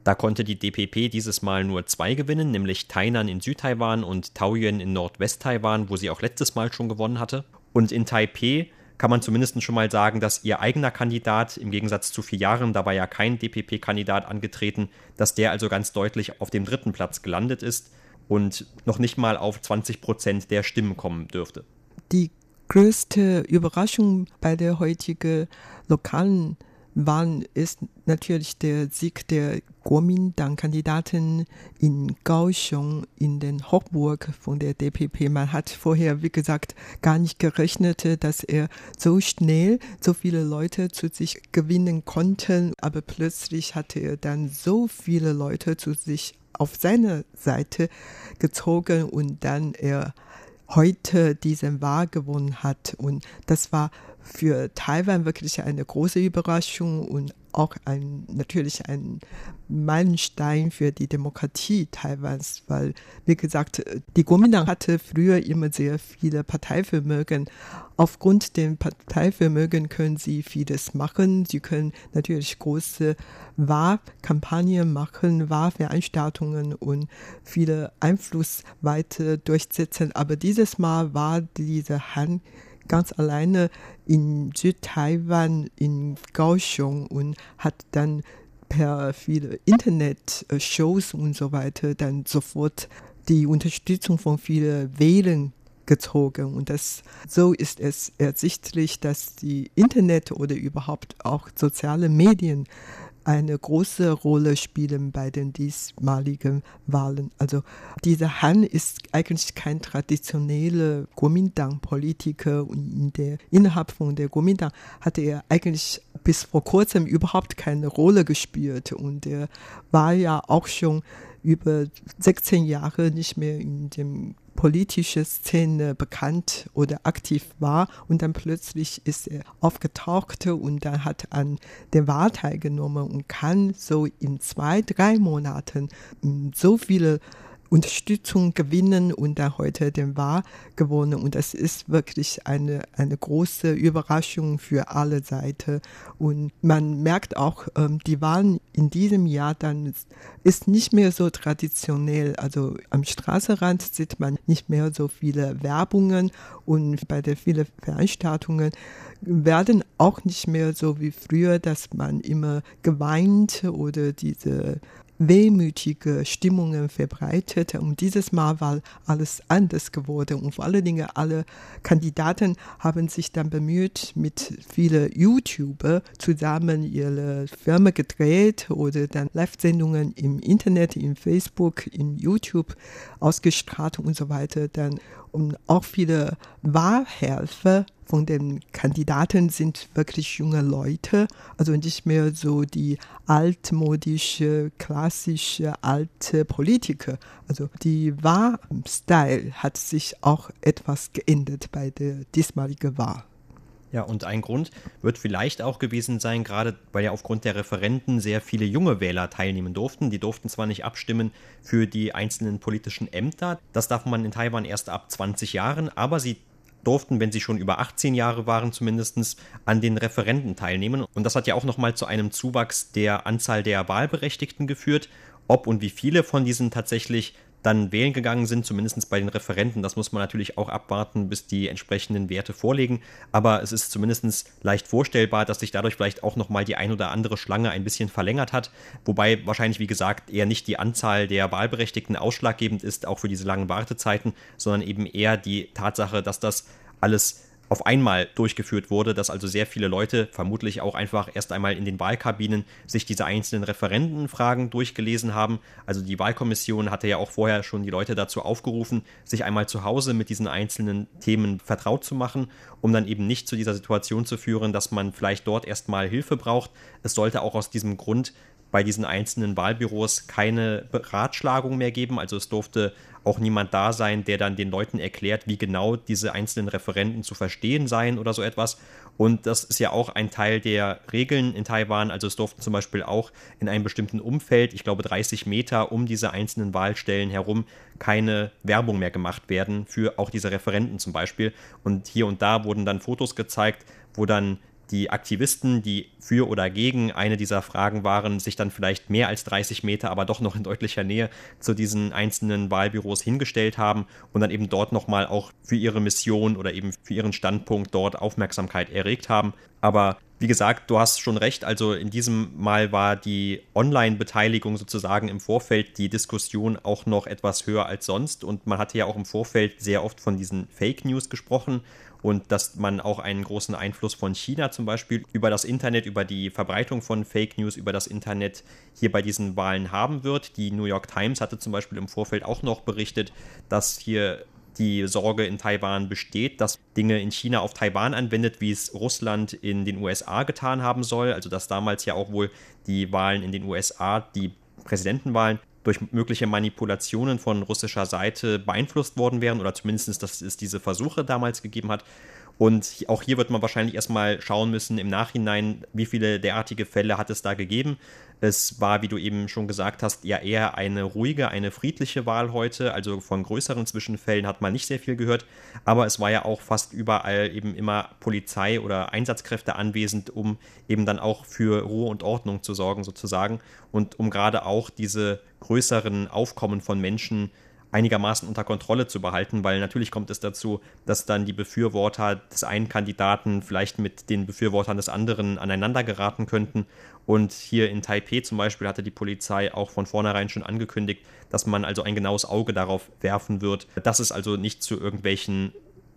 Speaker 2: da konnte die DPP dieses Mal nur zwei gewinnen, nämlich Tainan in Südtaiwan und Taoyuan in Nordwesttaiwan, wo sie auch letztes Mal schon gewonnen hatte. Und in Taipeh kann man zumindest schon mal sagen, dass ihr eigener Kandidat, im Gegensatz zu vier Jahren, da war ja kein DPP-Kandidat angetreten, dass der also ganz deutlich auf dem dritten Platz gelandet ist und noch nicht mal auf 20 Prozent der Stimmen kommen dürfte.
Speaker 3: Die größte Überraschung bei der heutigen lokalen Wahl ist natürlich der Sieg der Kuomintang-Kandidaten in Kaohsiung in den Hochburg von der DPP. Man hat vorher, wie gesagt, gar nicht gerechnet, dass er so schnell so viele Leute zu sich gewinnen konnte. Aber plötzlich hatte er dann so viele Leute zu sich auf seine Seite gezogen und dann er heute diesen Wahl gewonnen hat. Und das war für Taiwan wirklich eine große Überraschung und auch ein, natürlich ein Meilenstein für die Demokratie Taiwans, weil, wie gesagt, die Kuomintang hatte früher immer sehr viele Parteivermögen. Aufgrund den Parteivermögen können sie vieles machen. Sie können natürlich große Wahlkampagnen machen, Wahlveranstaltungen und viele Einfluss weiter durchsetzen. Aber dieses Mal war diese Hand ganz alleine in Südtaiwan, in Kaohsiung und hat dann per viele Internet-Shows und so weiter dann sofort die Unterstützung von vielen Wählern gezogen. Und das, so ist es ersichtlich, dass die Internet oder überhaupt auch soziale Medien eine große Rolle spielen bei den diesmaligen Wahlen. Also dieser Han ist eigentlich kein traditioneller Kuomintang-Politiker und in der, innerhalb von der Kuomintang hatte er eigentlich bis vor kurzem überhaupt keine Rolle gespielt und er war ja auch schon über 16 Jahre nicht mehr in dem politische Szene bekannt oder aktiv war und dann plötzlich ist er aufgetaucht und dann hat an der Wahl teilgenommen und kann so in zwei, drei Monaten so viele Unterstützung gewinnen und dann heute den Wahl gewonnen. Und das ist wirklich eine, eine große Überraschung für alle Seiten. Und man merkt auch, ähm, die Wahlen in diesem Jahr dann ist nicht mehr so traditionell. Also am Straßenrand sieht man nicht mehr so viele Werbungen und bei den vielen Veranstaltungen werden auch nicht mehr so wie früher, dass man immer geweint oder diese wehmütige Stimmungen verbreitet. Und dieses Mal war alles anders geworden. Und vor allen Dingen alle Kandidaten haben sich dann bemüht, mit vielen YouTuber zusammen ihre Firma gedreht oder dann Live-Sendungen im Internet, in Facebook, in YouTube ausgestrahlt und so weiter. Dann und auch viele Wahlhelfer von den Kandidaten sind wirklich junge Leute, also nicht mehr so die altmodische, klassische, alte Politiker. Also die Wahlstyle hat sich auch etwas geändert bei der diesmaligen Wahl.
Speaker 2: Ja, und ein Grund wird vielleicht auch gewesen sein, gerade weil ja aufgrund der Referenten sehr viele junge Wähler teilnehmen durften. Die durften zwar nicht abstimmen für die einzelnen politischen Ämter, das darf man in Taiwan erst ab 20 Jahren, aber sie durften, wenn sie schon über 18 Jahre waren, zumindest an den Referenten teilnehmen. Und das hat ja auch nochmal zu einem Zuwachs der Anzahl der Wahlberechtigten geführt. Ob und wie viele von diesen tatsächlich dann wählen gegangen sind, zumindest bei den Referenten. Das muss man natürlich auch abwarten, bis die entsprechenden Werte vorliegen. Aber es ist zumindest leicht vorstellbar, dass sich dadurch vielleicht auch nochmal die ein oder andere Schlange ein bisschen verlängert hat. Wobei wahrscheinlich, wie gesagt, eher nicht die Anzahl der Wahlberechtigten ausschlaggebend ist, auch für diese langen Wartezeiten, sondern eben eher die Tatsache, dass das alles auf einmal durchgeführt wurde, dass also sehr viele Leute, vermutlich auch einfach erst einmal in den Wahlkabinen, sich diese einzelnen Referentenfragen durchgelesen haben. Also die Wahlkommission hatte ja auch vorher schon die Leute dazu aufgerufen, sich einmal zu Hause mit diesen einzelnen Themen vertraut zu machen, um dann eben nicht zu dieser Situation zu führen, dass man vielleicht dort erstmal Hilfe braucht. Es sollte auch aus diesem Grund bei diesen einzelnen Wahlbüros keine Beratschlagung mehr geben. Also es durfte auch niemand da sein, der dann den Leuten erklärt, wie genau diese einzelnen Referenten zu verstehen seien oder so etwas. Und das ist ja auch ein Teil der Regeln in Taiwan. Also es durften zum Beispiel auch in einem bestimmten Umfeld, ich glaube 30 Meter um diese einzelnen Wahlstellen herum, keine Werbung mehr gemacht werden für auch diese Referenten zum Beispiel. Und hier und da wurden dann Fotos gezeigt, wo dann die Aktivisten, die für oder gegen eine dieser Fragen waren, sich dann vielleicht mehr als 30 Meter, aber doch noch in deutlicher Nähe zu diesen einzelnen Wahlbüros hingestellt haben und dann eben dort nochmal auch für ihre Mission oder eben für ihren Standpunkt dort Aufmerksamkeit erregt haben. Aber wie gesagt, du hast schon recht. Also in diesem Mal war die Online-Beteiligung sozusagen im Vorfeld, die Diskussion auch noch etwas höher als sonst. Und man hatte ja auch im Vorfeld sehr oft von diesen Fake News gesprochen und dass man auch einen großen Einfluss von China zum Beispiel über das Internet, über die Verbreitung von Fake News, über das Internet hier bei diesen Wahlen haben wird. Die New York Times hatte zum Beispiel im Vorfeld auch noch berichtet, dass hier die Sorge in Taiwan besteht, dass Dinge in China auf Taiwan anwendet, wie es Russland in den USA getan haben soll. Also dass damals ja auch wohl die Wahlen in den USA, die Präsidentenwahlen, durch mögliche Manipulationen von russischer Seite beeinflusst worden wären oder zumindest, dass es diese Versuche damals gegeben hat. Und auch hier wird man wahrscheinlich erstmal schauen müssen im Nachhinein, wie viele derartige Fälle hat es da gegeben. Es war, wie du eben schon gesagt hast, ja eher eine ruhige, eine friedliche Wahl heute. Also von größeren Zwischenfällen hat man nicht sehr viel gehört. Aber es war ja auch fast überall eben immer Polizei oder Einsatzkräfte anwesend, um eben dann auch für Ruhe und Ordnung zu sorgen sozusagen. Und um gerade auch diese größeren Aufkommen von Menschen einigermaßen unter Kontrolle zu behalten, weil natürlich kommt es dazu, dass dann die Befürworter des einen Kandidaten vielleicht mit den Befürwortern des anderen aneinander geraten könnten. Und hier in Taipeh zum Beispiel hatte die Polizei auch von vornherein schon angekündigt, dass man also ein genaues Auge darauf werfen wird, dass es also nicht zu irgendwelchen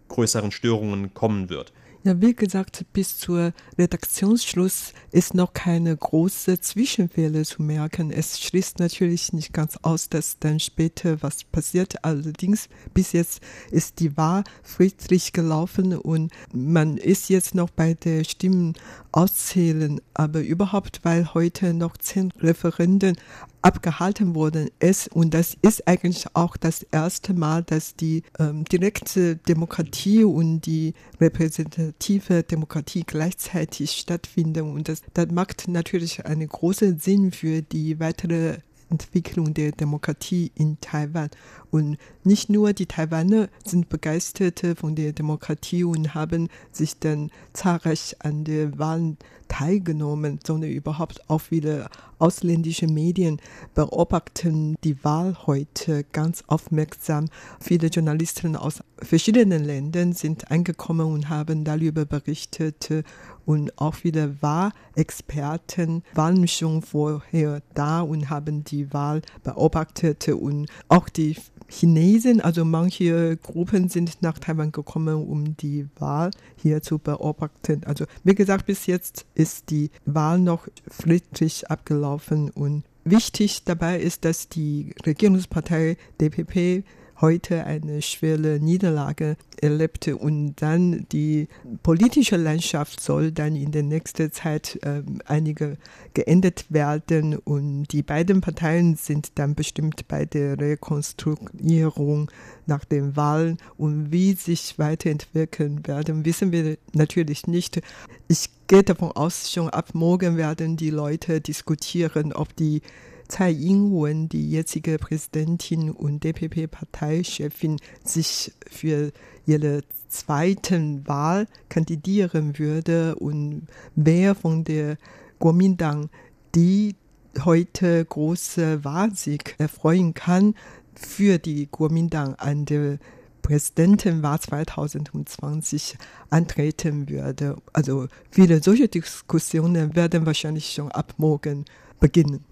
Speaker 2: größeren Störungen kommen wird.
Speaker 3: Ja, wie gesagt, bis zur Redaktionsschluss ist noch keine große Zwischenfälle zu merken. Es schließt natürlich nicht ganz aus, dass dann später was passiert. Allerdings bis jetzt ist die Wahl friedlich gelaufen und man ist jetzt noch bei der Stimmen auszählen. Aber überhaupt, weil heute noch zehn Referenden abgehalten worden ist. Und das ist eigentlich auch das erste Mal, dass die ähm, direkte Demokratie und die repräsentative Demokratie gleichzeitig stattfinden. Und das, das macht natürlich einen großen Sinn für die weitere Entwicklung der Demokratie in Taiwan. Und nicht nur die Taiwaner sind begeistert von der Demokratie und haben sich dann zahlreich an den Wahlen teilgenommen, sondern überhaupt auch viele ausländische Medien beobachten die Wahl heute ganz aufmerksam. Viele Journalisten aus verschiedenen Ländern sind angekommen und haben darüber berichtet und auch viele Wahlexperten waren schon vorher da und haben die Wahl beobachtet und auch die Chinesen, also manche Gruppen sind nach Taiwan gekommen, um die Wahl hier zu beobachten. Also wie gesagt, bis jetzt ist die Wahl noch friedlich abgelaufen und wichtig dabei ist, dass die Regierungspartei DPP heute eine schwere Niederlage erlebte und dann die politische Landschaft soll dann in der nächsten Zeit äh, einige geändert werden und die beiden Parteien sind dann bestimmt bei der Rekonstruierung nach den Wahlen und wie sich weiterentwickeln werden, wissen wir natürlich nicht. Ich gehe davon aus, schon ab morgen werden die Leute diskutieren, ob die Tsai Ing-wen, die jetzige Präsidentin und DPP-Parteichefin, sich für ihre zweiten Wahl kandidieren würde und wer von der Kuomintang die heute große Wahlsieg erfreuen kann für die Kuomintang an der Präsidentenwahl 2020 antreten würde. Also viele solche Diskussionen werden wahrscheinlich schon ab morgen beginnen.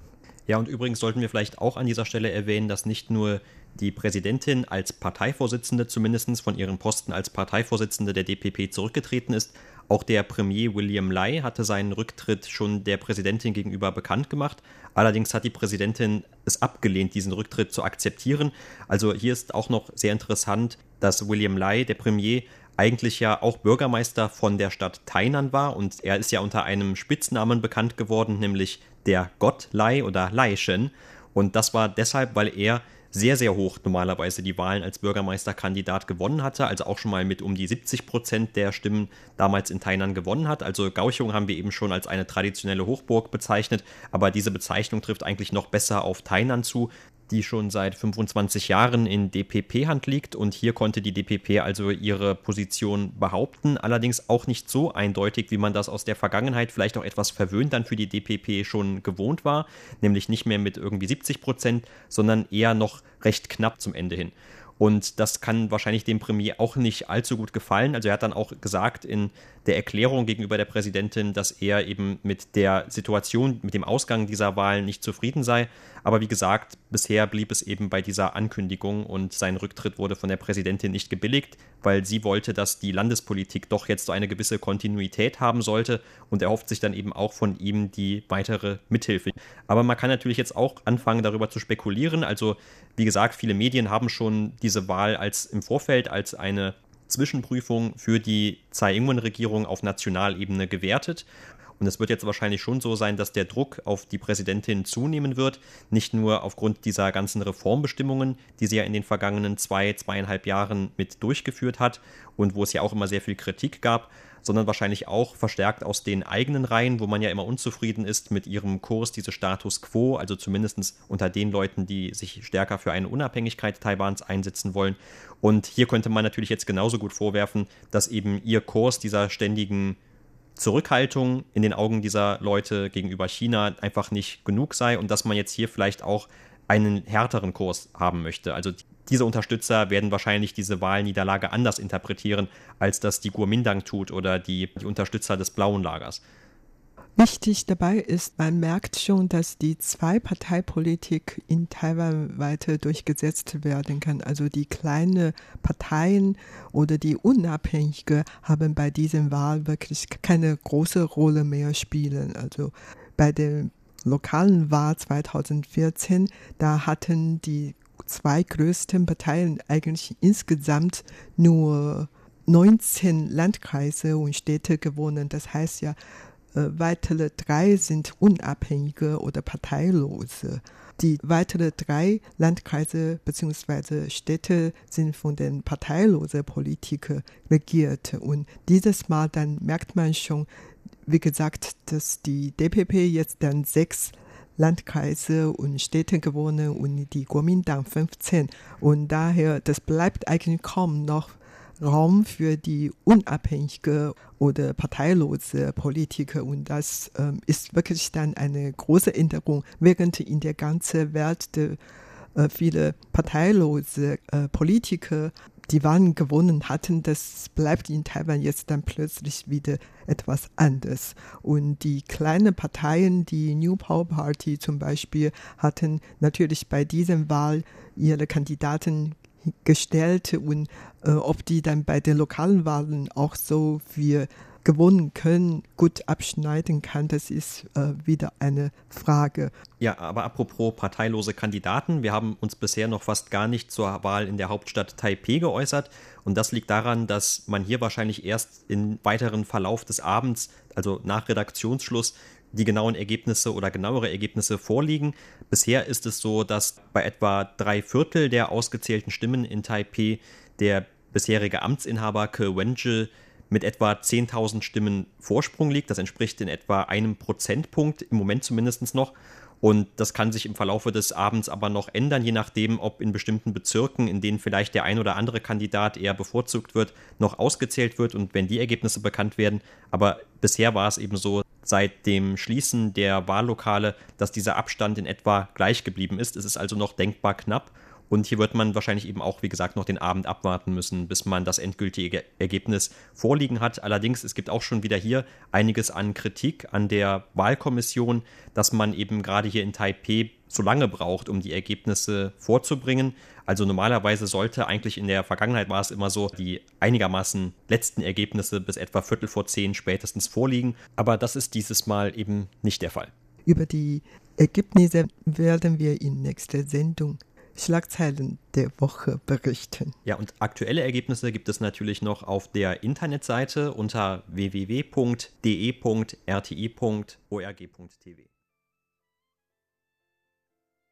Speaker 2: Ja, und übrigens sollten wir vielleicht auch an dieser Stelle erwähnen, dass nicht nur die Präsidentin als Parteivorsitzende zumindest von ihrem Posten als Parteivorsitzende der DPP zurückgetreten ist. Auch der Premier William Lai hatte seinen Rücktritt schon der Präsidentin gegenüber bekannt gemacht. Allerdings hat die Präsidentin es abgelehnt, diesen Rücktritt zu akzeptieren. Also hier ist auch noch sehr interessant, dass William Lai, der Premier, eigentlich ja auch Bürgermeister von der Stadt Tainan war und er ist ja unter einem Spitznamen bekannt geworden, nämlich der Gott Lai oder Laishen. Und das war deshalb, weil er sehr, sehr hoch normalerweise die Wahlen als Bürgermeisterkandidat gewonnen hatte, also auch schon mal mit um die 70 Prozent der Stimmen damals in Tainan gewonnen hat. Also Gauchung haben wir eben schon als eine traditionelle Hochburg bezeichnet, aber diese Bezeichnung trifft eigentlich noch besser auf Tainan zu, die schon seit 25 Jahren in DPP-Hand liegt und hier konnte die DPP also ihre Position behaupten, allerdings auch nicht so eindeutig, wie man das aus der Vergangenheit vielleicht auch etwas verwöhnt dann für die DPP schon gewohnt war, nämlich nicht mehr mit irgendwie 70 Prozent, sondern eher noch recht knapp zum Ende hin. Und das kann wahrscheinlich dem Premier auch nicht allzu gut gefallen. Also er hat dann auch gesagt in der Erklärung gegenüber der Präsidentin, dass er eben mit der Situation, mit dem Ausgang dieser Wahlen nicht zufrieden sei. Aber wie gesagt, bisher blieb es eben bei dieser Ankündigung und sein Rücktritt wurde von der Präsidentin nicht gebilligt, weil sie wollte, dass die Landespolitik doch jetzt so eine gewisse Kontinuität haben sollte und er hofft sich dann eben auch von ihm die weitere Mithilfe. Aber man kann natürlich jetzt auch anfangen, darüber zu spekulieren. Also wie gesagt, viele Medien haben schon diese Wahl als im Vorfeld als eine Zwischenprüfung für die Tsai Ing-wen-Regierung auf Nationalebene gewertet. Und es wird jetzt wahrscheinlich schon so sein, dass der Druck auf die Präsidentin zunehmen wird. Nicht nur aufgrund dieser ganzen Reformbestimmungen, die sie ja in den vergangenen zwei, zweieinhalb Jahren mit durchgeführt hat und wo es ja auch immer sehr viel Kritik gab, sondern wahrscheinlich auch verstärkt aus den eigenen Reihen, wo man ja immer unzufrieden ist mit ihrem Kurs, diese Status quo, also zumindest unter den Leuten, die sich stärker für eine Unabhängigkeit Taiwans einsetzen wollen. Und hier könnte man natürlich jetzt genauso gut vorwerfen, dass eben ihr Kurs dieser ständigen Zurückhaltung in den Augen dieser Leute gegenüber China einfach nicht genug sei und dass man jetzt hier vielleicht auch einen härteren Kurs haben möchte. Also diese Unterstützer werden wahrscheinlich diese Wahlniederlage anders interpretieren, als das die Guomindang tut oder die, die Unterstützer des blauen Lagers.
Speaker 3: Wichtig dabei ist, man merkt schon, dass die Zwei-Partei-Politik in Taiwan weiter durchgesetzt werden kann. Also die kleinen Parteien oder die Unabhängige haben bei diesem Wahl wirklich keine große Rolle mehr spielen. Also bei der lokalen Wahl 2014, da hatten die zwei größten Parteien eigentlich insgesamt nur 19 Landkreise und Städte gewonnen. Das heißt ja, äh, weitere drei sind unabhängige oder parteilose. Die weiteren drei Landkreise bzw. Städte sind von den parteilosen Politikern regiert. Und dieses Mal dann merkt man schon, wie gesagt, dass die DPP jetzt dann sechs Landkreise und Städte gewonnen und die Kuomintang 15. Und daher, das bleibt eigentlich kaum noch Raum für die unabhängige oder parteilose Politiker. Und das ähm, ist wirklich dann eine große Änderung, während in der ganzen Welt de, äh, viele parteilose äh, Politiker die Wahlen gewonnen hatten, das bleibt in Taiwan jetzt dann plötzlich wieder etwas anders. Und die kleinen Parteien, die New Power Party zum Beispiel, hatten natürlich bei dieser Wahl ihre Kandidaten gestellt und äh, ob die dann bei den lokalen Wahlen auch so für gewonnen können, gut abschneiden kann, das ist äh, wieder eine Frage.
Speaker 2: Ja, aber apropos parteilose Kandidaten, wir haben uns bisher noch fast gar nicht zur Wahl in der Hauptstadt Taipeh geäußert. Und das liegt daran, dass man hier wahrscheinlich erst im weiteren Verlauf des Abends, also nach Redaktionsschluss, die genauen Ergebnisse oder genauere Ergebnisse vorliegen. Bisher ist es so, dass bei etwa drei Viertel der ausgezählten Stimmen in Taipeh der bisherige Amtsinhaber Ke Wenje mit etwa 10.000 Stimmen Vorsprung liegt. Das entspricht in etwa einem Prozentpunkt, im Moment zumindest noch. Und das kann sich im Verlaufe des Abends aber noch ändern, je nachdem, ob in bestimmten Bezirken, in denen vielleicht der ein oder andere Kandidat eher bevorzugt wird, noch ausgezählt wird und wenn die Ergebnisse bekannt werden. Aber bisher war es eben so, seit dem Schließen der Wahllokale, dass dieser Abstand in etwa gleich geblieben ist. Es ist also noch denkbar knapp. Und hier wird man wahrscheinlich eben auch, wie gesagt, noch den Abend abwarten müssen, bis man das endgültige Ergebnis vorliegen hat. Allerdings, es gibt auch schon wieder hier einiges an Kritik an der Wahlkommission, dass man eben gerade hier in Taipeh so lange braucht, um die Ergebnisse vorzubringen. Also normalerweise sollte eigentlich in der Vergangenheit war es immer so, die einigermaßen letzten Ergebnisse bis etwa Viertel vor zehn spätestens vorliegen. Aber das ist dieses Mal eben nicht der Fall.
Speaker 3: Über die Ergebnisse werden wir in nächster Sendung Schlagzeilen der Woche berichten.
Speaker 2: Ja, und aktuelle Ergebnisse gibt es natürlich noch auf der Internetseite unter www.de.rti.org.tv.